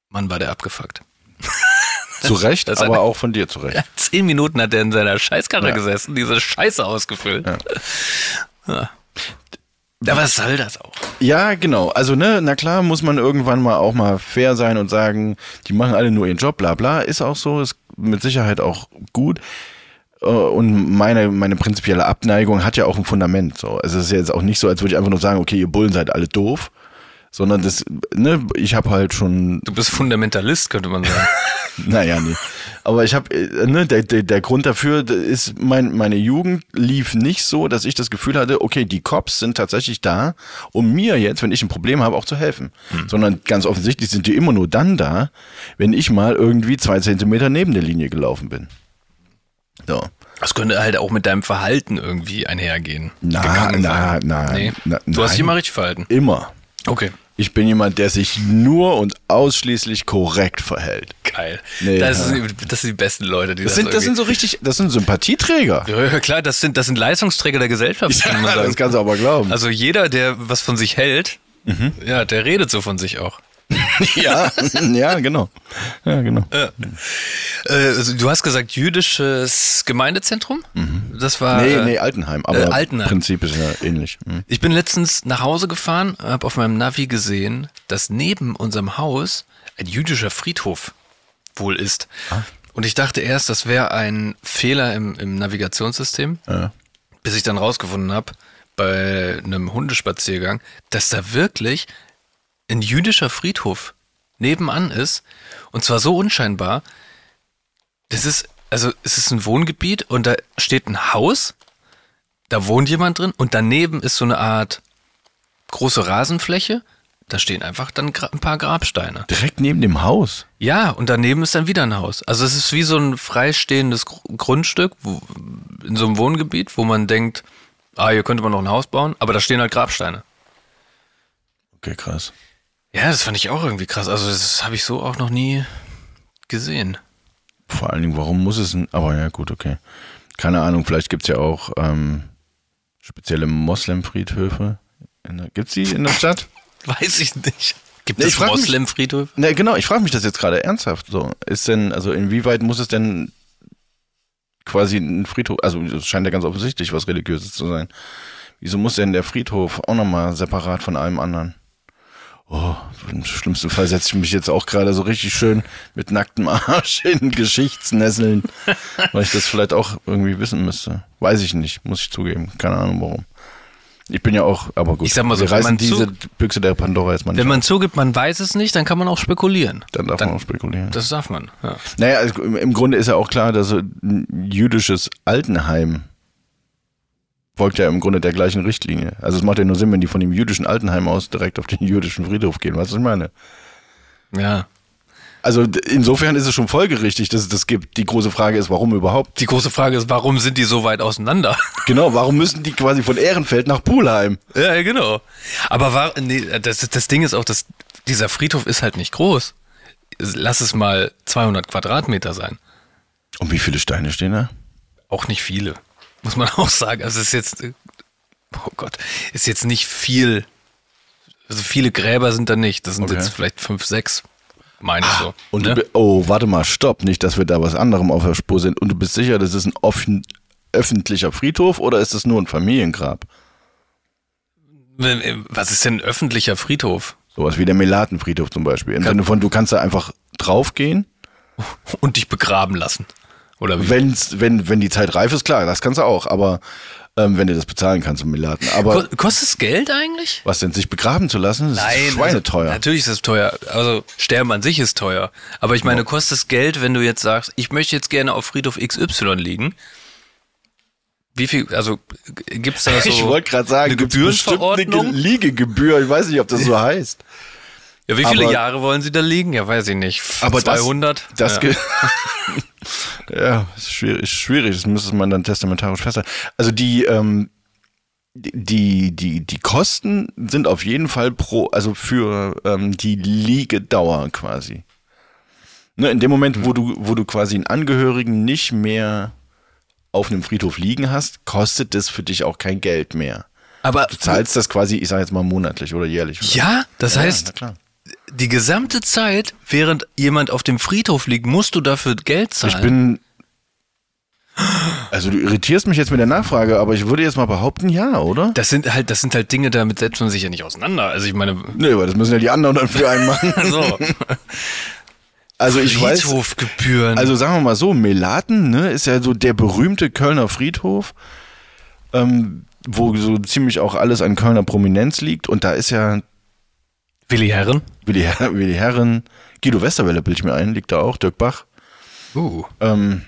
Mann, war der abgefuckt. [laughs] Zu Recht, Das aber eine- auch von dir zu Recht. Ja, zehn Minuten hat er in seiner Scheißkarre Ja. gesessen, diese Scheiße ausgefüllt. Ja. Ja, was soll das auch? Ja, genau. Also, ne, na klar muss man irgendwann mal auch mal fair sein und sagen, die machen alle nur ihren Job, bla bla. Ist auch so, ist mit Sicherheit auch gut. Äh, Und meine, meine prinzipielle Abneigung hat ja auch ein Fundament. So. Also es ist jetzt auch nicht so, als würde ich einfach nur sagen, okay, ihr Bullen seid alle doof. Sondern das, ne, ich habe halt schon Du bist Fundamentalist, könnte man sagen. [laughs] Naja, nee. Aber ich habe, ne, der, der, der Grund dafür ist, mein, meine Jugend lief nicht so, dass ich das Gefühl hatte, okay, die Cops sind tatsächlich da, um mir jetzt, wenn ich ein Problem habe, auch zu helfen. Sondern ganz offensichtlich sind die immer nur dann da, wenn ich mal irgendwie zwei Zentimeter neben der Linie gelaufen bin. So. Das könnte halt auch mit deinem Verhalten irgendwie einhergehen. Na, na, na, nee. na, Du hast dich nein. immer richtig verhalten. Immer. Okay. Ich bin jemand, der sich nur und ausschließlich korrekt verhält. Geil. Nee, das, ja. ist, das sind die besten Leute, die Das das, sind, das sind so richtig, das sind Sympathieträger. Ja, ja, klar, das sind, das sind Leistungsträger der Gesellschaft, kann man sagen. das kannst du aber glauben. Also jeder, der was von sich hält, ja, der redet so von sich auch. [laughs] ja, ja, genau. Ja, genau. Äh, also du hast gesagt jüdisches Gemeindezentrum? Das war. Nee, äh, nee, Altenheim, aber äh, Altenheim. Prinzip ist ja ähnlich. Mhm. Ich bin letztens nach Hause gefahren, habe auf meinem Navi gesehen, dass neben unserem Haus ein jüdischer Friedhof wohl ist. Und ich dachte erst, das wäre ein Fehler im, im Navigationssystem, Ja. bis ich dann rausgefunden habe, bei einem Hundespaziergang, dass da wirklich ein jüdischer Friedhof nebenan ist. Und zwar so unscheinbar. Das ist, also es ist ein Wohngebiet und da steht ein Haus, da wohnt jemand drin und daneben ist so eine Art große Rasenfläche. Da stehen einfach dann ein paar Grabsteine. Direkt neben dem Haus. Ja, und daneben ist dann wieder ein Haus. Also es ist wie so ein freistehendes Gr- Grundstück wo, in so einem Wohngebiet, wo man denkt, ah, hier könnte man noch ein Haus bauen, aber da stehen halt Grabsteine. Okay, krass. Ja, das fand ich auch irgendwie krass. Also das habe ich so auch noch nie gesehen. Vor allen Dingen, warum muss es ein. Aber ja, gut, okay. Keine Ahnung, vielleicht gibt es ja auch ähm, spezielle Moslem-Friedhöfe. Gibt es die in der Stadt? [laughs] Weiß ich nicht. Gibt Nee, es Moslem-Friedhof? Ne, genau, ich frage mich das jetzt gerade ernsthaft. So, ist denn, also inwieweit muss es denn quasi ein Friedhof, also es scheint ja ganz offensichtlich was Religiöses zu sein. Wieso muss denn der Friedhof auch nochmal separat von allem anderen? Oh, im schlimmsten Fall setze ich mich jetzt auch gerade so richtig schön mit nacktem [laughs] Arsch in Geschichtsnesseln, [laughs] weil ich das vielleicht auch irgendwie wissen müsste. Weiß ich nicht, muss ich zugeben. Keine Ahnung warum. Ich bin ja auch, aber gut. Ich sag mal so, wir wenn reißen man diese Büchse der Pandora jetzt mal nicht Wenn man auf. zugibt, man weiß es nicht, dann kann man auch spekulieren. Dann darf dann- man auch spekulieren. Das darf man. Ja. Naja, also im im Grunde ist ja auch klar, dass so ein jüdisches Altenheim folgt ja im Grunde der gleichen Richtlinie. Also es macht ja nur Sinn, wenn die von dem jüdischen Altenheim aus direkt auf den jüdischen Friedhof gehen. Weißt du, was ich meine? ja. Also insofern ist es schon folgerichtig, dass es das gibt. Die große Frage ist, warum überhaupt? Die große Frage ist, warum sind die so weit auseinander? [laughs] Genau, warum müssen die quasi von Ehrenfeld nach Pulheim? ja, genau. Aber war, nee, das, das Ding ist auch, dass dieser Friedhof ist halt nicht groß. Lass es mal 200 Quadratmeter sein. Und wie viele Steine stehen da? Auch nicht viele, muss man [laughs] auch sagen. Also es ist jetzt, oh Gott, ist jetzt nicht viel. Also viele Gräber sind da nicht. Das sind Okay. jetzt vielleicht fünf, sechs, meine ich so. Und ne? oh, warte mal, stopp, nicht, dass wir da was anderem auf der Spur sind. Und du bist sicher, das ist ein offen, öffentlicher Friedhof oder ist das nur ein Familiengrab? Was ist denn ein öffentlicher Friedhof? Sowas wie der Melatenfriedhof zum Beispiel. Im Sinne von, du kannst da einfach draufgehen, [laughs] Und dich begraben lassen. Oder wie? wenn's, wenn, wenn die Zeit reif ist, klar, das kannst du auch, aber ähm, wenn du das bezahlen kannst im Melaten. Aber Ko- Kostet es Geld eigentlich? was denn, sich begraben zu lassen, das ist schweineteuer. Also, natürlich ist es teuer. Also Sterben an sich ist teuer. Aber ich meine, kostet es Geld, wenn du jetzt sagst, ich möchte jetzt gerne auf Friedhof XY liegen? Wie viel, also gibt es da [laughs] so ich wollte gerade sagen, eine bestimmt eine Ge- Gebührenverordnung? Liegegebühr, ich weiß nicht, ob das so [laughs] heißt. Ja, wie viele aber- Jahre wollen sie da liegen? Ja, weiß ich nicht. Aber das- 200? Das ja. [laughs] ja, ist schwierig, ist schwierig, das müsste man dann testamentarisch festhalten. Also die, ähm, die, die, die Kosten sind auf jeden Fall pro, also für ähm, die Liegedauer quasi. Ne, in dem Moment, wo du, wo du quasi einen Angehörigen nicht mehr auf einem Friedhof liegen hast, kostet das für dich auch kein Geld mehr. Aber Du zahlst das quasi, ich sage jetzt mal monatlich oder jährlich. Oder? ja, das Ja, heißt. Die gesamte Zeit, während jemand auf dem Friedhof liegt, musst du dafür Geld zahlen. Ich bin. Also du irritierst mich jetzt mit der Nachfrage, aber ich würde jetzt mal behaupten, ja, oder? das sind halt, das sind halt Dinge, damit setzt man sich ja nicht auseinander. Also ich meine, Nee, aber das müssen ja die anderen dann für einen machen. [laughs] so. Also ich weiß, Friedhofgebühren. also sagen wir mal so, Melaten, ne, ist ja so der berühmte Kölner Friedhof, ähm, wo so ziemlich auch alles an Kölner Prominenz liegt und da ist ja Willi Herren. Willi, Her Willi Herren, Guido Westerwelle bilde ich mir ein, liegt da auch, Dirk Bach. Uh. Ähm,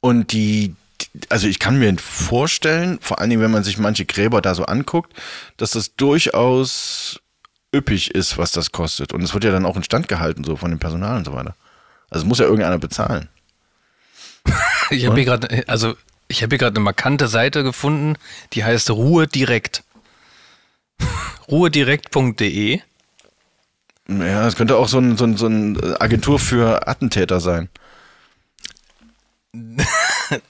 und die, also ich kann mir vorstellen, vor allen Dingen, wenn man sich manche Gräber da so anguckt, dass das durchaus üppig ist, was das kostet. Und es wird ja dann auch instand gehalten, so von dem Personal und so weiter. Also muss ja irgendeiner bezahlen. [laughs] Ich habe hier gerade, also ich habe hier gerade eine markante Seite gefunden, die heißt Ruhe direkt. [laughs] Ruhedirekt.de. Ja, es könnte auch so ein, so ein, so ein Agentur für Attentäter sein. [laughs]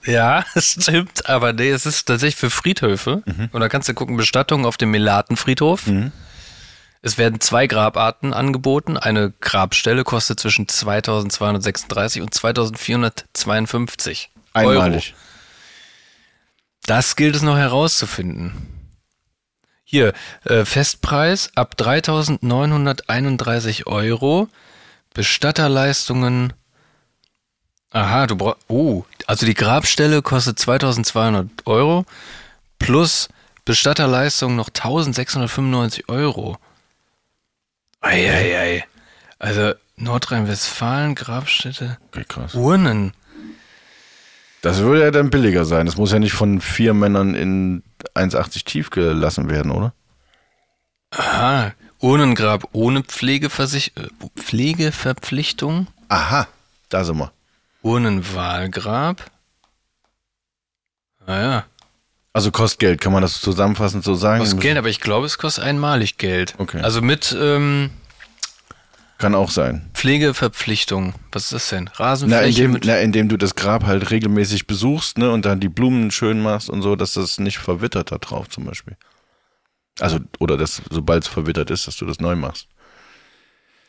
Ja, [laughs] stimmt, aber nee, es ist tatsächlich für Friedhöfe. Und da kannst du gucken, Bestattung auf dem Melatenfriedhof. Es werden zwei Grabarten angeboten. Eine Grabstelle kostet zwischen 2236 und 2452 Euro. Einmalig. Das gilt es noch herauszufinden. Hier, äh, Festpreis ab 3.931 Euro. Bestatterleistungen. Aha, du brauchst. Oh, also die Grabstelle kostet 2.200 Euro plus Bestatterleistung noch 1.695 Euro. Eieiei. Also Nordrhein-Westfalen, Grabstätte, Okay, krass. Urnen. Das würde ja dann billiger sein. Das muss ja nicht von vier Männern in 1,80 tief gelassen werden, oder? Aha, Urnengrab ohne Pflegeversich äh, Pflegeverpflichtung. Aha, da sind wir. Urnenwahlgrab. Naja, Also kostet Geld, kann man das zusammenfassend so sagen? kostet Geld, aber ich glaube, es kostet einmalig Geld. Okay. Also mit ähm, Kann auch sein. Pflegeverpflichtung. Was ist das denn? Na Rasenfläche indem, mit. na, indem du das Grab halt regelmäßig besuchst, ne, und dann die Blumen schön machst und so, dass das nicht verwittert da drauf zum Beispiel. Also, oder dass, sobald es verwittert ist, dass du das neu machst.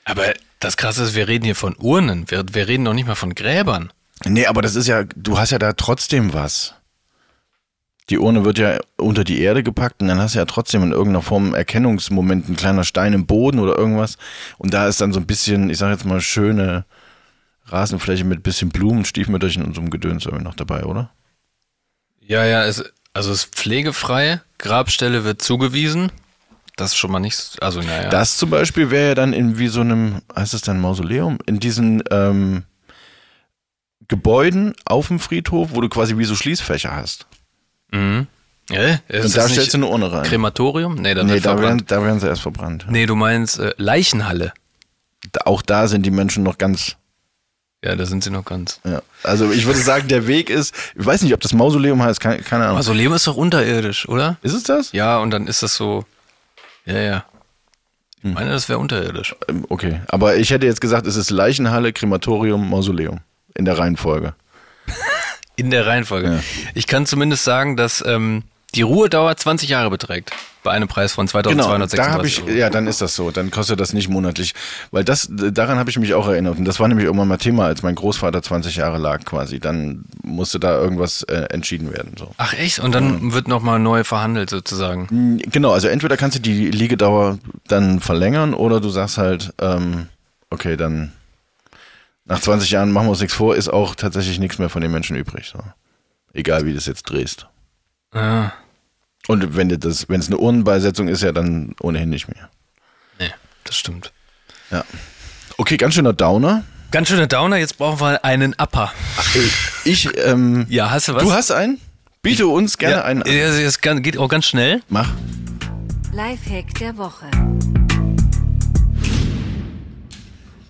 Aber das Krasse ist, wir reden hier von Urnen. Wir, wir reden noch nicht mal von Gräbern. Nee, aber das ist ja, du hast ja da trotzdem was. Die Urne wird ja unter die Erde gepackt und dann hast du ja trotzdem in irgendeiner Form Erkennungsmoment, ein kleiner Stein im Boden oder irgendwas. Und da ist dann so ein bisschen, ich sag jetzt mal, schöne Rasenfläche mit bisschen Blumen, Stiefmütterchen und so einem Gedöns irgendwie noch dabei, oder? Ja, ja, es, also es ist pflegefrei. Grabstelle wird zugewiesen. Das ist schon mal nichts. Also, naja. Das zum Beispiel wäre ja dann in wie so einem, heißt das dann Mausoleum? In diesen ähm, Gebäuden auf dem Friedhof, wo du quasi wie so Schließfächer hast. Mhm. Ist und da stellst du eine Urne rein. Krematorium? Nee, dann nee, da werden, da werden sie erst verbrannt. Nee, du meinst äh, Leichenhalle. Auch da sind die Menschen noch ganz. Ja, da sind sie noch ganz. Ja. Also ich würde sagen, der Weg ist, ich weiß nicht, ob das Mausoleum heißt, keine, keine Ahnung. Mausoleum ist doch unterirdisch, oder? ist es das? Ja, und dann ist das so. Ja, ja. Ich Hm. meine, das wäre unterirdisch. Ähm, Okay, aber ich hätte jetzt gesagt, es ist Leichenhalle, Krematorium, Mausoleum. In der Reihenfolge. [laughs] In der Reihenfolge. Ja. Ich kann zumindest sagen, dass ähm, die Ruhedauer 20 Jahre beträgt. Bei einem Preis von Genau, 2236 da habe ich, Euro. ja, dann ist das so. Dann kostet das nicht monatlich. Weil das, daran habe ich mich auch erinnert. Und das war nämlich irgendwann mal Thema, als mein Großvater 20 Jahre lag quasi. Dann musste da irgendwas äh, entschieden werden. So. Ach echt? Und dann wird nochmal neu verhandelt sozusagen. Genau, also entweder kannst du die Liegedauer dann verlängern oder du sagst halt, ähm, okay, dann nach 20 Jahren machen wir uns nichts vor, ist auch tatsächlich nichts mehr von den Menschen übrig. So. Egal wie du das jetzt drehst. Ah, Und wenn du das, wenn es eine Urnenbeisetzung ist, ja dann ohnehin nicht mehr. nee, das stimmt. Ja. Okay, ganz schöner Downer. Ganz schöner Downer, jetzt brauchen wir einen Upper. Ich, ähm, Ja, hast du was? du hast einen? Biete uns gerne ja, einen an. ja, Es geht auch ganz schnell. Mach. Lifehack der Woche.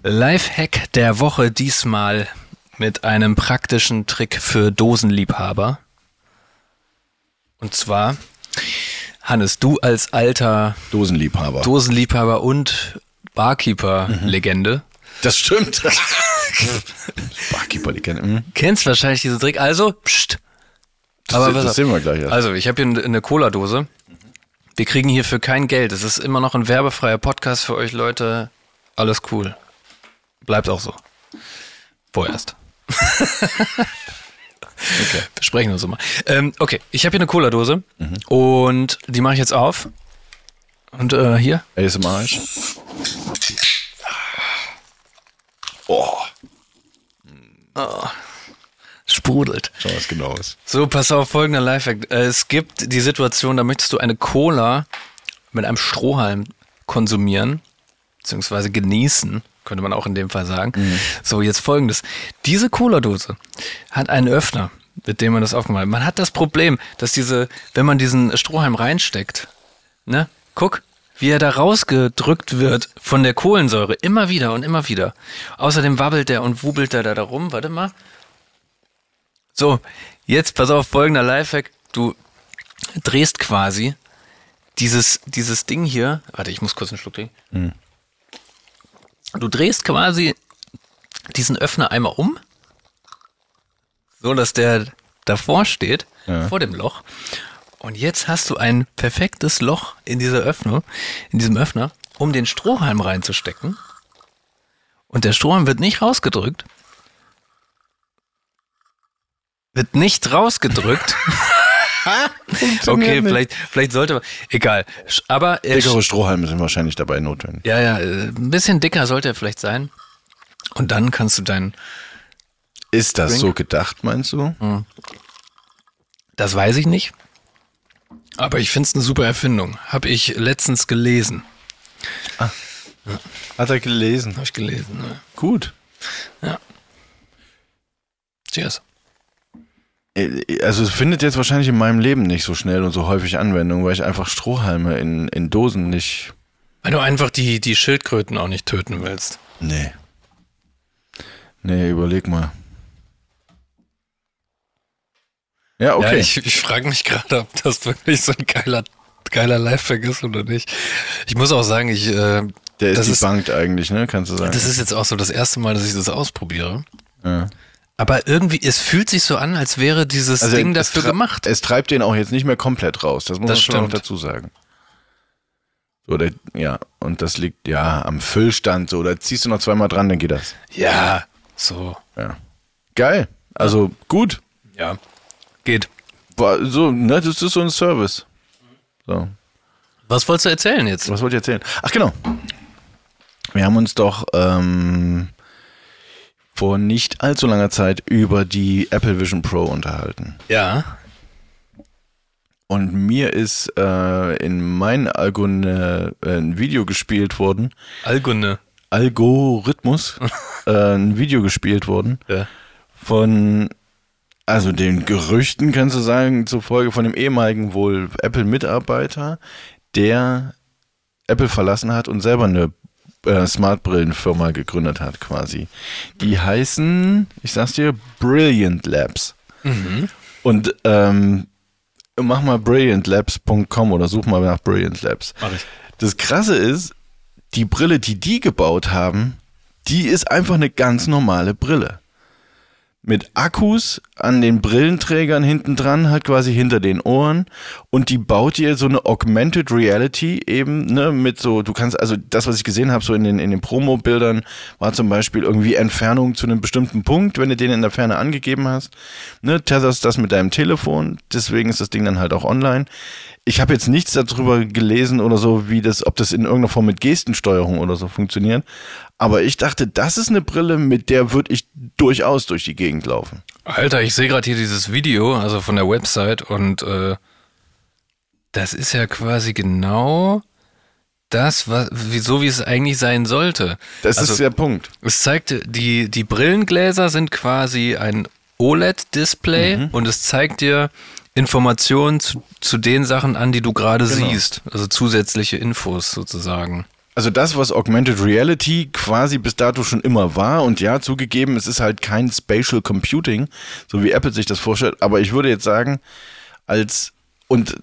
Lifehack der Woche diesmal mit einem praktischen Trick für Dosenliebhaber. Und zwar, Hannes, du als alter Dosenliebhaber. Dosenliebhaber und Barkeeper-Legende das stimmt. [laughs] Barkeeper, die kennen. mhm. kennst wahrscheinlich diesen Trick. Also, pst. Das, Aber das, sehen wir gleich. erst. Also, ich habe hier eine Cola-Dose. Wir kriegen hierfür kein Geld. Es ist immer noch ein werbefreier Podcast für euch Leute. Alles cool. Bleibt auch so. Vorerst. Okay. [laughs] Wir sprechen uns immer. Ähm, okay, ich habe hier eine Cola-Dose Mhm. und die mache ich jetzt auf. Und äh, hier. ASMR. Oh, Sprudelt. schau was genaues. So, pass auf, folgender Lifehack. Es gibt die Situation, da möchtest du eine Cola mit einem Strohhalm konsumieren, beziehungsweise genießen, könnte man auch in dem Fall sagen. So, jetzt folgendes. Diese Cola-Dose hat einen Öffner, mit dem man das aufmacht. Man hat das Problem, dass diese, wenn man diesen Strohhalm reinsteckt, ne, guck, wie er da rausgedrückt wird von der Kohlensäure, immer wieder und immer wieder. Außerdem wabbelt der und wubelt der da rum. Warte mal. So, jetzt pass auf, folgender Lifehack. Du drehst quasi dieses, dieses Ding hier. Warte, ich muss kurz einen Schluck trinken. Du drehst quasi diesen Öffner einmal um, so dass der davor steht, Ja. vor dem Loch. Und jetzt hast du ein perfektes Loch in dieser Öffnung, in diesem Öffner. um den Strohhalm reinzustecken. Und der Strohhalm wird nicht rausgedrückt. Wird nicht rausgedrückt. [laughs] okay, nicht. vielleicht, vielleicht sollte man. Egal. Aber er Dickere Strohhalme sind wahrscheinlich dabei notwendig. ja, ja, äh, ein bisschen dicker sollte er vielleicht sein. Und dann kannst du dein, Ist das Drink? so gedacht, meinst du? das weiß ich nicht. Aber ich finde es eine super Erfindung. Habe ich letztens gelesen. Hat er gelesen. Habe ich gelesen. Ne? Gut. Cheers. Äh, Also es findet jetzt wahrscheinlich in meinem Leben nicht so schnell und so häufig Anwendung, weil ich einfach Strohhalme in, in Dosen nicht. Weil du einfach die, die Schildkröten auch nicht töten willst. Nee. Nee, überleg mal. Ja, okay. Ja, ich, ich frage mich gerade, ob das wirklich so ein geiler, geiler Lifehack ist oder nicht. Ich muss auch sagen, ich, äh, Der ist das ist, eigentlich, ne? Kannst du sagen. das ist jetzt auch so das erste Mal, dass ich das ausprobiere. ja. Aber irgendwie, es fühlt sich so an, als wäre dieses Ding es dafür gemacht. Es treibt den auch jetzt nicht mehr komplett raus. Das muss Das man schon noch dazu sagen. So, der, ja, und das liegt ja am Füllstand. So, da ziehst du noch zweimal dran, dann geht das. Ja, so. Ja. Geil. Also gut. Ja. Geht. War so, ne, das ist so ein Service. So. Was wolltest du erzählen jetzt? Was wollte ich erzählen? Ach genau. Wir haben uns doch ähm, vor nicht allzu langer Zeit über die Apple Vision Pro unterhalten. Ja. Und mir ist äh, in meinen Algon äh, ein Video gespielt worden, Algunne. Algorithmus, [laughs] äh, ein Video gespielt worden Ja. von, also den Gerüchten, kannst du sagen, zufolge von dem ehemaligen wohl Apple-Mitarbeiter, der Apple verlassen hat und selber eine äh, Smartbrillenfirma gegründet hat, quasi. Die heißen, ich sag's dir, Brilliant Labs. Und ähm, mach mal brilliantlabs.com oder such mal nach Brilliant Labs. Das Krasse ist, die Brille, die die gebaut haben, die ist einfach eine ganz normale Brille. Mit Akkus an den Brillenträgern hinten dran, halt quasi hinter den Ohren. Und die baut dir so eine Augmented Reality eben, ne, mit so, du kannst, also das, was ich gesehen habe, so in den, in den Promo-Bildern, war zum Beispiel irgendwie Entfernung zu einem bestimmten Punkt, wenn du den in der Ferne angegeben hast. Ne, tetherst das mit deinem Telefon, deswegen ist das Ding dann halt auch online. Ich habe jetzt nichts darüber gelesen oder so, wie das, ob das in irgendeiner Form mit Gestensteuerung oder so funktioniert. Aber ich dachte, das ist eine Brille, mit der würde ich durchaus durch die Gegend laufen. Alter, ich sehe gerade hier dieses Video, also von der Website und äh, das ist ja quasi genau das, was, wie, so wie es eigentlich sein sollte. Das also, ist der Punkt. Es zeigt, die, die Brillengläser sind quasi ein OLED-Display Mhm. und es zeigt dir Informationen zu, zu den Sachen an, die du gerade Genau. siehst. Also zusätzliche Infos sozusagen. Also das, was Augmented Reality quasi bis dato schon immer war und ja, zugegeben, es ist halt kein Spatial Computing, so wie Apple sich das vorstellt, aber ich würde jetzt sagen, als und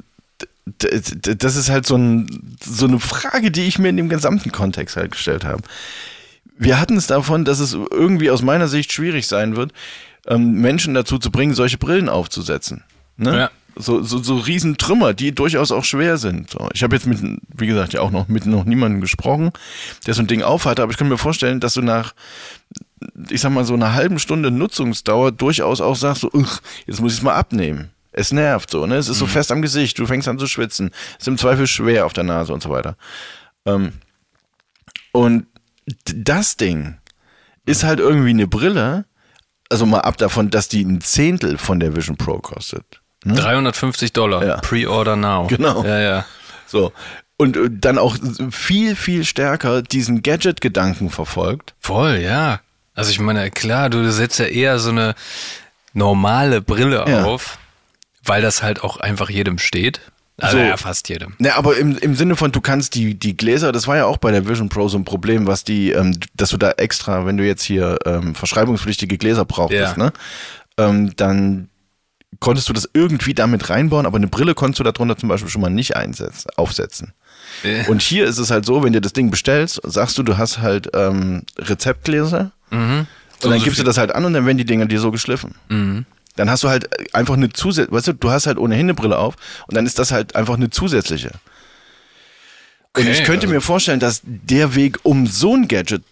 das ist halt so, ein, so eine Frage, die ich mir in dem gesamten Kontext halt gestellt habe. Wir hatten es davon, dass es irgendwie aus meiner Sicht schwierig sein wird, ähm, Menschen dazu zu bringen, solche Brillen aufzusetzen. Ne? Ja. So, so, so Riesentrümmer, die durchaus auch schwer sind. Ich habe jetzt mit, wie gesagt, ja auch noch mit noch niemandem gesprochen, der so ein Ding aufhatte, aber ich kann mir vorstellen, dass du nach, ich sag mal, so einer halben Stunde Nutzungsdauer durchaus auch sagst, so, "Ugh, jetzt muss ich es mal abnehmen. Es nervt so, ne? Es ist so fest am Gesicht, du fängst an zu schwitzen, ist im Zweifel schwer auf der Nase und so weiter. Ähm, und das Ding ist halt irgendwie eine Brille, also mal ab davon, dass die ein Zehntel von der Vision Pro kostet. Ne? 350 Dollar. Ja. Pre-order now. Genau. Ja, ja. So. Und äh, dann auch viel, viel stärker diesen Gadget-Gedanken verfolgt. Voll, ja. Also ich meine, klar, du setzt ja eher so eine normale Brille Ja. auf, weil das halt auch einfach jedem steht. Also So. ja, fast jedem. Ne, aber im, im Sinne von, du kannst die, die Gläser, das war ja auch bei der Vision Pro so ein Problem, was die, ähm, dass du da extra, wenn du jetzt hier ähm, verschreibungspflichtige Gläser brauchtest, Ja. ne, ähm, dann konntest du das irgendwie damit reinbauen, aber eine Brille konntest du darunter zum Beispiel schon mal nicht einsetzen, aufsetzen. Ja. Und hier ist es halt so, wenn du das Ding bestellst, sagst du, du hast halt ähm, Rezeptgläser Mhm. und dann gibst du das halt an und dann werden die Dinger dir so geschliffen. Mhm. Dann hast du halt einfach eine zusätzliche, weißt du, du hast halt ohnehin eine Brille auf und dann ist das halt einfach eine zusätzliche. Und ich könnte also- mir vorstellen, dass der Weg um so ein Gadget,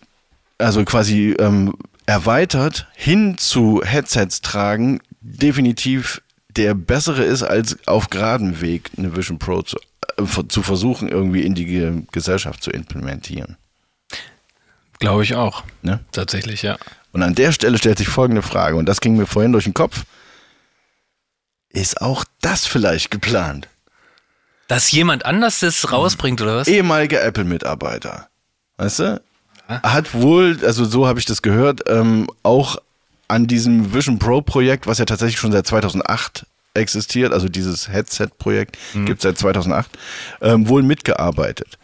also quasi ähm, erweitert hin zu Headsets tragen, definitiv der bessere ist, als auf geradem Weg eine Vision Pro zu, äh, zu versuchen, irgendwie in die Ge Gesellschaft zu implementieren. Glaube ich auch. Ne? Tatsächlich, ja. Und an der Stelle stellt sich folgende Frage, und das ging mir vorhin durch den Kopf. Ist auch das vielleicht geplant? Dass jemand anders das rausbringt, oder was? ehemaliger Apple-Mitarbeiter, weißt du, hat wohl, also so habe ich das gehört, ähm, auch an diesem Vision Pro Projekt, was ja tatsächlich schon seit 2008 existiert, also dieses Headset-Projekt gibt es seit 2008, ähm, wohl mitgearbeitet.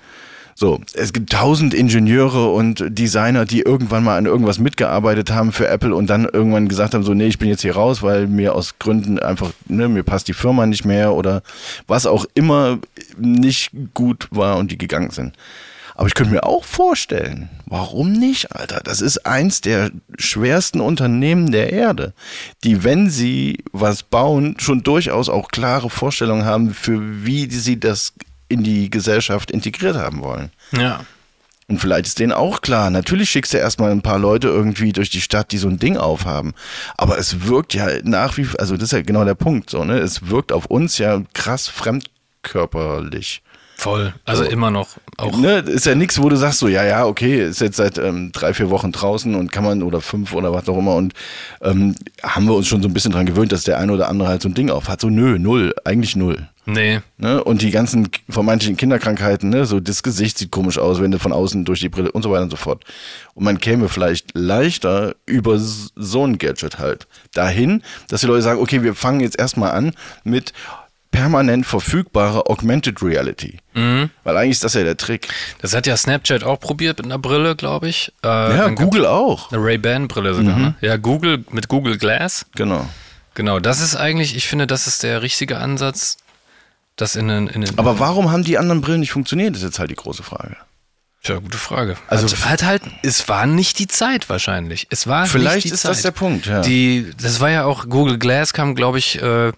So, es gibt tausend Ingenieure und Designer, die irgendwann mal an irgendwas mitgearbeitet haben für Apple und dann irgendwann gesagt haben, so, nee, ich bin jetzt hier raus, weil mir aus Gründen einfach, ne, mir passt die Firma nicht mehr oder was auch immer nicht gut war und die gegangen sind. Aber ich könnte mir auch vorstellen, warum nicht, Alter? Das ist eins der schwersten Unternehmen der Erde, die, wenn sie was bauen, schon durchaus auch klare Vorstellungen haben, für wie sie das in die Gesellschaft integriert haben wollen. Ja. Und vielleicht ist denen auch klar, natürlich schickst du erstmal ein paar Leute irgendwie durch die Stadt, die so ein Ding aufhaben. Aber es wirkt ja nach wie, also das ist ja genau der Punkt, so, ne? Es wirkt auf uns ja krass fremdkörperlich. Voll. Also So. immer noch. Auch Ne, ist ja nichts, wo du sagst so, ja, ja, okay, ist jetzt seit ähm, drei, vier Wochen draußen und kann man oder fünf oder was auch immer und ähm, haben wir uns schon so ein bisschen dran gewöhnt, dass der eine oder andere halt so ein Ding auf hat. So, nö, null, eigentlich null. Nee. Ne? Und die ganzen vermeintlichen Kinderkrankheiten, ne? so das Gesicht sieht komisch aus, wenn du von außen durch die Brille und so weiter und so fort. Und man käme vielleicht leichter über so ein Gadget halt dahin, dass die Leute sagen, okay, wir fangen jetzt erstmal an mit permanent verfügbarer Augmented Reality. Weil eigentlich ist das ja der Trick. Das hat ja Snapchat auch probiert mit einer Brille, glaube ich. Äh, Ja, Google auch. Eine Ray-Ban-Brille sogar, ne? Ja, Google mit Google Glass. Genau. Genau, das ist eigentlich, ich finde, das ist der richtige Ansatz, das in den. In den Aber warum haben die anderen Brillen nicht funktioniert, ist jetzt halt die große Frage. Tja, gute Frage. Also- Also hat halt, es war nicht die Zeit wahrscheinlich. Es war Vielleicht nicht die ist Zeit. das der Punkt, ja. Die, das war ja auch, Google Glass kam, glaube ich, äh,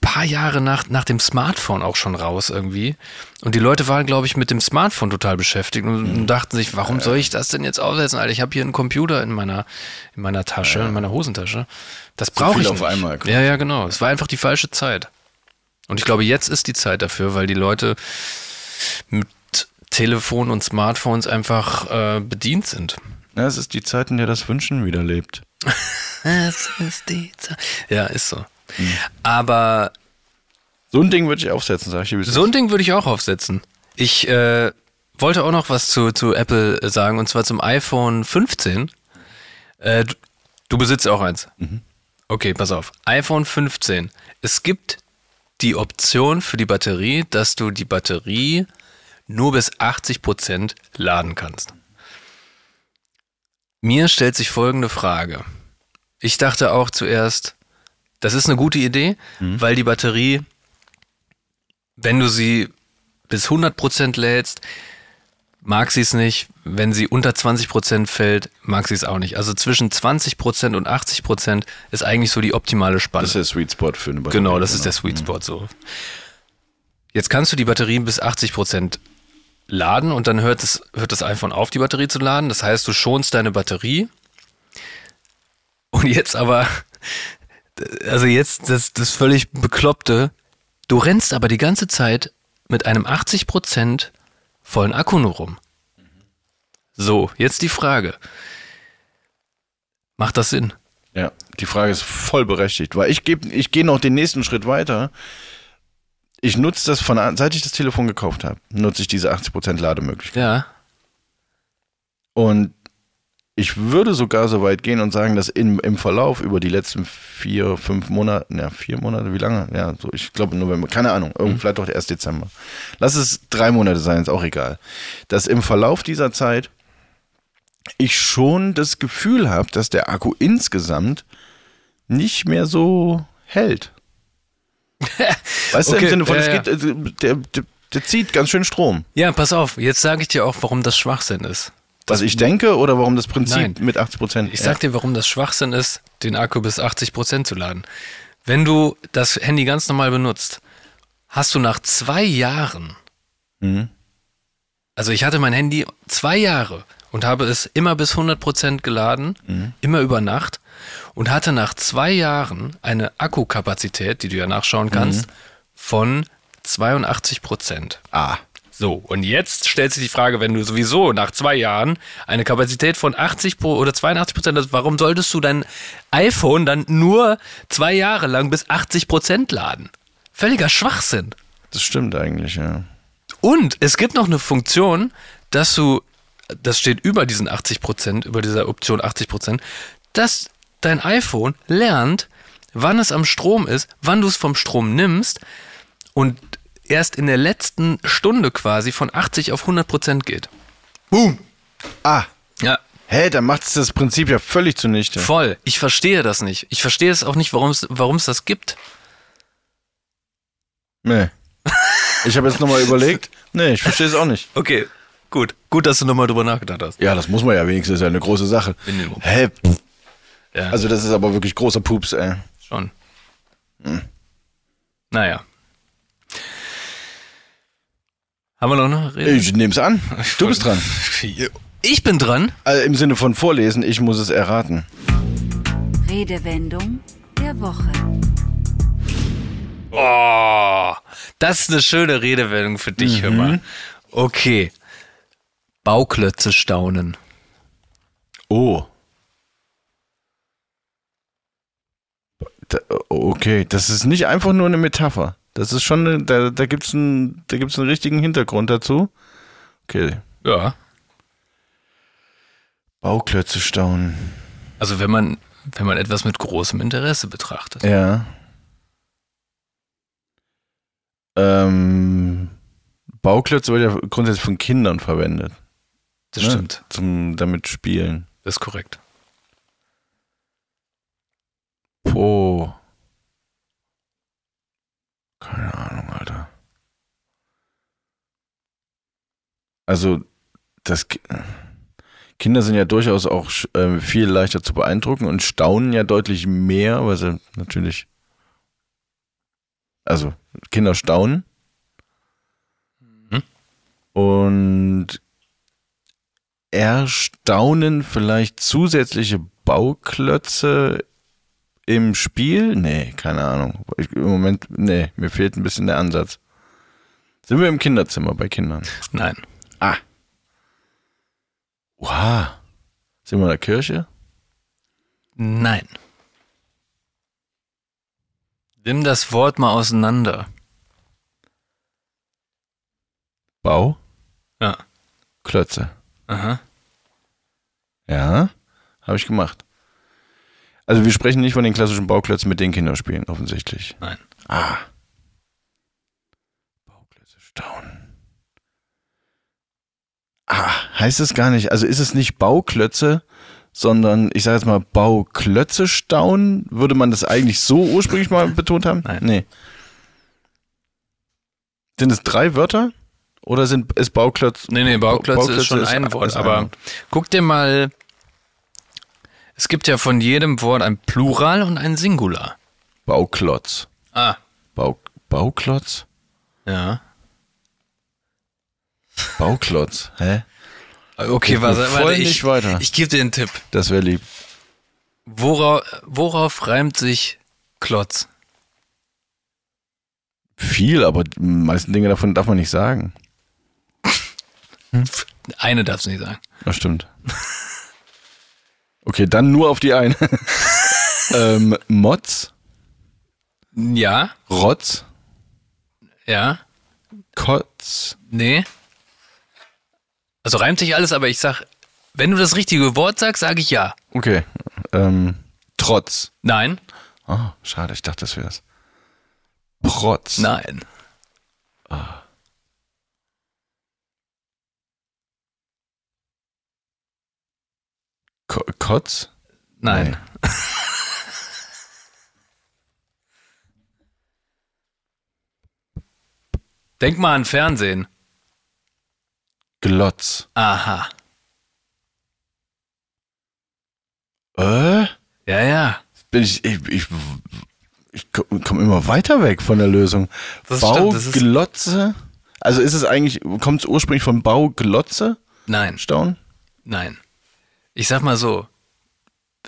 paar Jahre nach, nach dem Smartphone auch schon raus irgendwie. Und die Leute waren, glaube ich, mit dem Smartphone total beschäftigt und, Mhm. dachten sich, warum soll ich das denn jetzt aufsetzen? Alter, ich habe hier einen Computer in meiner, in meiner Tasche, in meiner Hosentasche. Das brauche ich auf nicht. einmal, quasi. Ja, ja, genau. Es war einfach die falsche Zeit. Und ich glaube, jetzt ist die Zeit dafür, weil die Leute mit Telefon und Smartphones einfach äh, bedient sind. Ja, es ist die Zeit, in der das Wünschen wieder lebt. [laughs] Es ist die Zeit. Ja, ist so. Aber So ein Ding würde ich aufsetzen, sag ich dir. so ein Ding würde ich auch aufsetzen. Ich äh, wollte auch noch was zu, zu Apple sagen und zwar zum iPhone 15. Äh, du, du besitzt auch eins. Okay, pass auf. iPhone 15. Es gibt die Option für die Batterie, dass du die Batterie nur bis 80% laden kannst. Mir stellt sich folgende Frage. Ich dachte auch zuerst, das ist eine gute Idee, weil die Batterie, wenn du sie bis 100% lädst, mag sie es nicht. Wenn sie unter 20% fällt, mag sie es auch nicht. Also zwischen 20% und 80% ist eigentlich so die optimale Spanne. Das ist der Sweet Spot für eine Batterie. Genau, das ist der Sweet Spot so. Jetzt kannst du die Batterie bis 80% laden und dann hört, es, hört das iPhone auf, die Batterie zu laden. Das heißt, du schonst deine Batterie. Und jetzt aber, also jetzt das, das völlig Bekloppte, du rennst aber die ganze Zeit mit einem 80% vollen Akku nur rum. So, jetzt die Frage. Macht das Sinn? Ja, die Frage ist voll berechtigt, weil ich gebe, ich gehe noch den nächsten Schritt weiter. Ich nutze das von, seit ich das Telefon gekauft habe, nutze ich diese 80% Lademöglichkeit. Ja. Und ich würde sogar so weit gehen und sagen, dass in, im Verlauf über die letzten vier, fünf Monate, ja, vier Monate, wie lange? Ja, so, ich glaube November, keine Ahnung, irgend, vielleicht doch erst Dezember. Lass es drei Monate sein, ist auch egal. Dass im Verlauf dieser Zeit ich schon das Gefühl habe, dass der Akku insgesamt nicht mehr so hält. [laughs] weißt du, Okay, im Sinne von, ja, es geht, äh, der, der, der zieht ganz schön Strom. Ja, pass auf, jetzt sage ich dir auch, warum das Schwachsinn ist. Was ich denke oder warum das Prinzip Nein. mit 80 Prozent. Ich sag dir, warum das Schwachsinn ist, den Akku bis 80% zu laden. Wenn du das Handy ganz normal benutzt, hast du nach zwei Jahren Mhm. Also ich hatte mein Handy zwei Jahre und habe es immer bis 100% geladen, Mhm. immer über Nacht und hatte nach zwei Jahren eine Akkukapazität, die du ja nachschauen kannst, Mhm. von 82%. Ah. So, und jetzt stellt sich die Frage, wenn du sowieso nach zwei Jahren eine Kapazität von 80 pro oder 82 Prozent hast, warum solltest du dein iPhone dann nur zwei Jahre lang bis 80 Prozent laden? Völliger Schwachsinn. Das stimmt eigentlich, ja. Und es gibt noch eine Funktion, dass du, das steht über diesen 80 Prozent, über dieser Option 80 Prozent, dass dein iPhone lernt, wann es am Strom ist, wann du es vom Strom nimmst und erst in der letzten Stunde quasi von 80 auf 100 Prozent geht. Boom. Ah. Ja, Hä, dann macht es das Prinzip ja völlig zunichte. voll. Ich verstehe das nicht. Ich verstehe es auch nicht, warum es das gibt. Nee. Ich habe jetzt nochmal überlegt. Nee, ich verstehe es auch nicht. Okay, gut. Gut, dass du nochmal drüber nachgedacht hast. Ja, das muss man ja wenigstens, ist ja eine große Sache. Hä? Ja, Also das ist aber wirklich großer Pups, ey. schon. Naja. Haben wir noch eine Rede? Ich nehm's an. Du bist dran. [laughs] Ich bin dran. Also Im Sinne von vorlesen, ich muss es erraten. Redewendung der Woche. Oh, das ist eine schöne Redewendung für dich, hör mal. Okay. Bauklötze staunen. Oh. Okay, das ist nicht einfach nur eine Metapher. Das ist schon, da, da gibt's einen, da gibt's einen richtigen Hintergrund dazu. Okay. Ja. Bauklötze staunen. Also wenn man, wenn man etwas mit großem Interesse betrachtet. Ja. Ähm, Bauklötze wird ja grundsätzlich von Kindern verwendet. Das ne? stimmt. Zum damit spielen. Das ist korrekt. Oh. Keine Ahnung, Alter. Also, das Ki- Kinder sind ja durchaus auch äh, viel leichter zu beeindrucken und staunen ja deutlich mehr, weil sie natürlich. Also, Kinder staunen. Mhm. Und erstaunen vielleicht zusätzliche Bauklötze im Spiel? Nee, keine Ahnung. Ich, Im Moment, nee, mir fehlt ein bisschen der Ansatz. Sind wir im Kinderzimmer bei Kindern? Nein. Ah. Wow. Sind wir in der Kirche? Nein. Nimm das Wort mal auseinander. Bau? Ja. Klötze. Aha. Ja, habe ich gemacht. Also wir sprechen nicht von den klassischen Bauklötzen, mit denen Kinder spielen, offensichtlich. Nein. Ah. Bauklötze staunen. Ah, heißt es gar nicht. Also ist es nicht Bauklötze, sondern ich sage jetzt mal Bauklötze staunen? Würde man das eigentlich so ursprünglich mal betont haben? Nein. Nee. Sind es drei Wörter? Oder sind ist Bauklötze? Nee, nee, Bauklötze, Bauklötze ist schon ist- ein Wort. ein aber Wort. guck dir mal. Es gibt ja von jedem Wort ein Plural und ein Singular. Bauklotz. Ah. Bau, Bauklotz? Ja. Bauklotz. [laughs] Hä? Okay, mir warte, ich, weiter. ich gebe dir einen Tipp. Das wäre lieb. Worauf, worauf reimt sich Klotz? Viel, aber die meisten Dinge davon darf man nicht sagen. [laughs] Eine darfst du nicht sagen. Das stimmt. [laughs] Okay, dann nur auf die eine. [laughs] ähm, Motz, Ja, Rotz, ja, Kotz, nee. Also reimt sich alles, aber ich sag, wenn du das richtige Wort sagst, sage ich ja. okay, ähm, Trotz. Nein, Oh, schade, ich dachte, das wär's. Protz. nein. Ko Kotz? Nein. [laughs] Denk mal an Fernsehen. Glotz. Aha. Äh? Ja, ja. Bin ich, ich, ich, ich komme immer weiter weg von der Lösung. Das Bauglotze? Also ist es eigentlich, kommt es ursprünglich von Bauglotze? Nein, Stauen? nein. Ich sag mal so.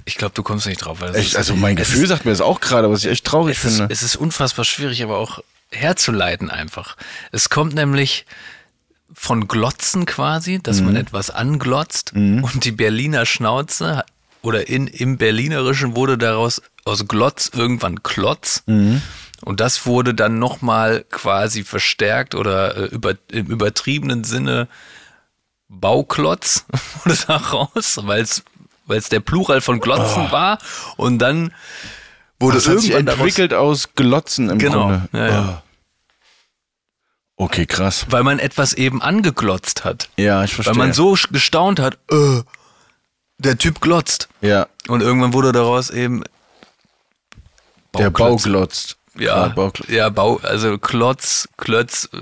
Ich glaube, du kommst nicht drauf. Weil es Echt, ist- also mein Gefühl ist, sagt mir das auch gerade, was ich echt traurig es, ist, finde. es ist unfassbar schwierig, aber auch herzuleiten einfach. Es kommt nämlich von Glotzen quasi, dass Mhm. man etwas anglotzt und die Berliner Schnauze oder in, im Berlinerischen wurde daraus aus Glotz irgendwann Klotz. Mhm. Und das wurde dann nochmal quasi verstärkt oder äh, über, im übertriebenen Sinne Bauklotz [laughs] wurde daraus, weil es weil es der Plural von Glotzen war und dann wurde das hat sich irgendwann entwickelt aus Glotzen im Genau, Grunde. ja, ja. Oh. Okay, krass. weil man etwas eben angeglotzt hat. Ja, ich verstehe. Weil man so gestaunt hat, äh, der Typ glotzt. ja, Und irgendwann wurde daraus eben der Bau Bauklotz. glotzt. Ja, Bauklotz. ja, Bau, also Klotz, Klötz, äh,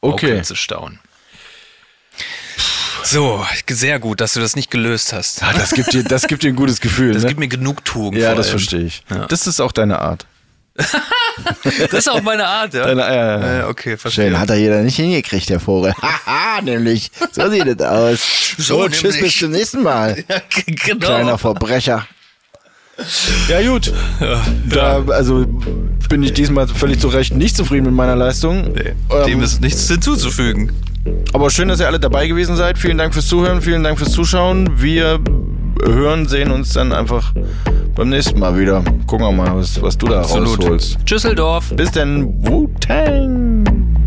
Okay. Bauklötze staunen. So, sehr gut, dass du das nicht gelöst hast. Ah, das gibt dir, das gibt dir ein gutes Gefühl. Das ne? gibt mir Genugtuung. ja, das verstehe ich. Ja. Das ist auch deine Art. [laughs] Das ist auch meine Art, ja. Deine, ja, ja. Okay, verstehe. Schön, hat er jeder nicht hingekriegt, der Vogel. [laughs] Haha, nämlich. So sieht es aus. [laughs] So So, tschüss, bis zum nächsten Mal. genau. Kleiner Verbrecher. Ja, gut. Da, also bin ich diesmal völlig zu Recht nicht zufrieden mit meiner Leistung. Nee, Ähm, Dem ist nichts hinzuzufügen. Aber schön, dass ihr alle dabei gewesen seid. Vielen Dank fürs Zuhören, vielen Dank fürs Zuschauen. Wir hören, sehen uns dann einfach beim nächsten Mal wieder. Gucken wir mal, was, was du da rausholst. Düsseldorf. Bis dann, Wu-Tang!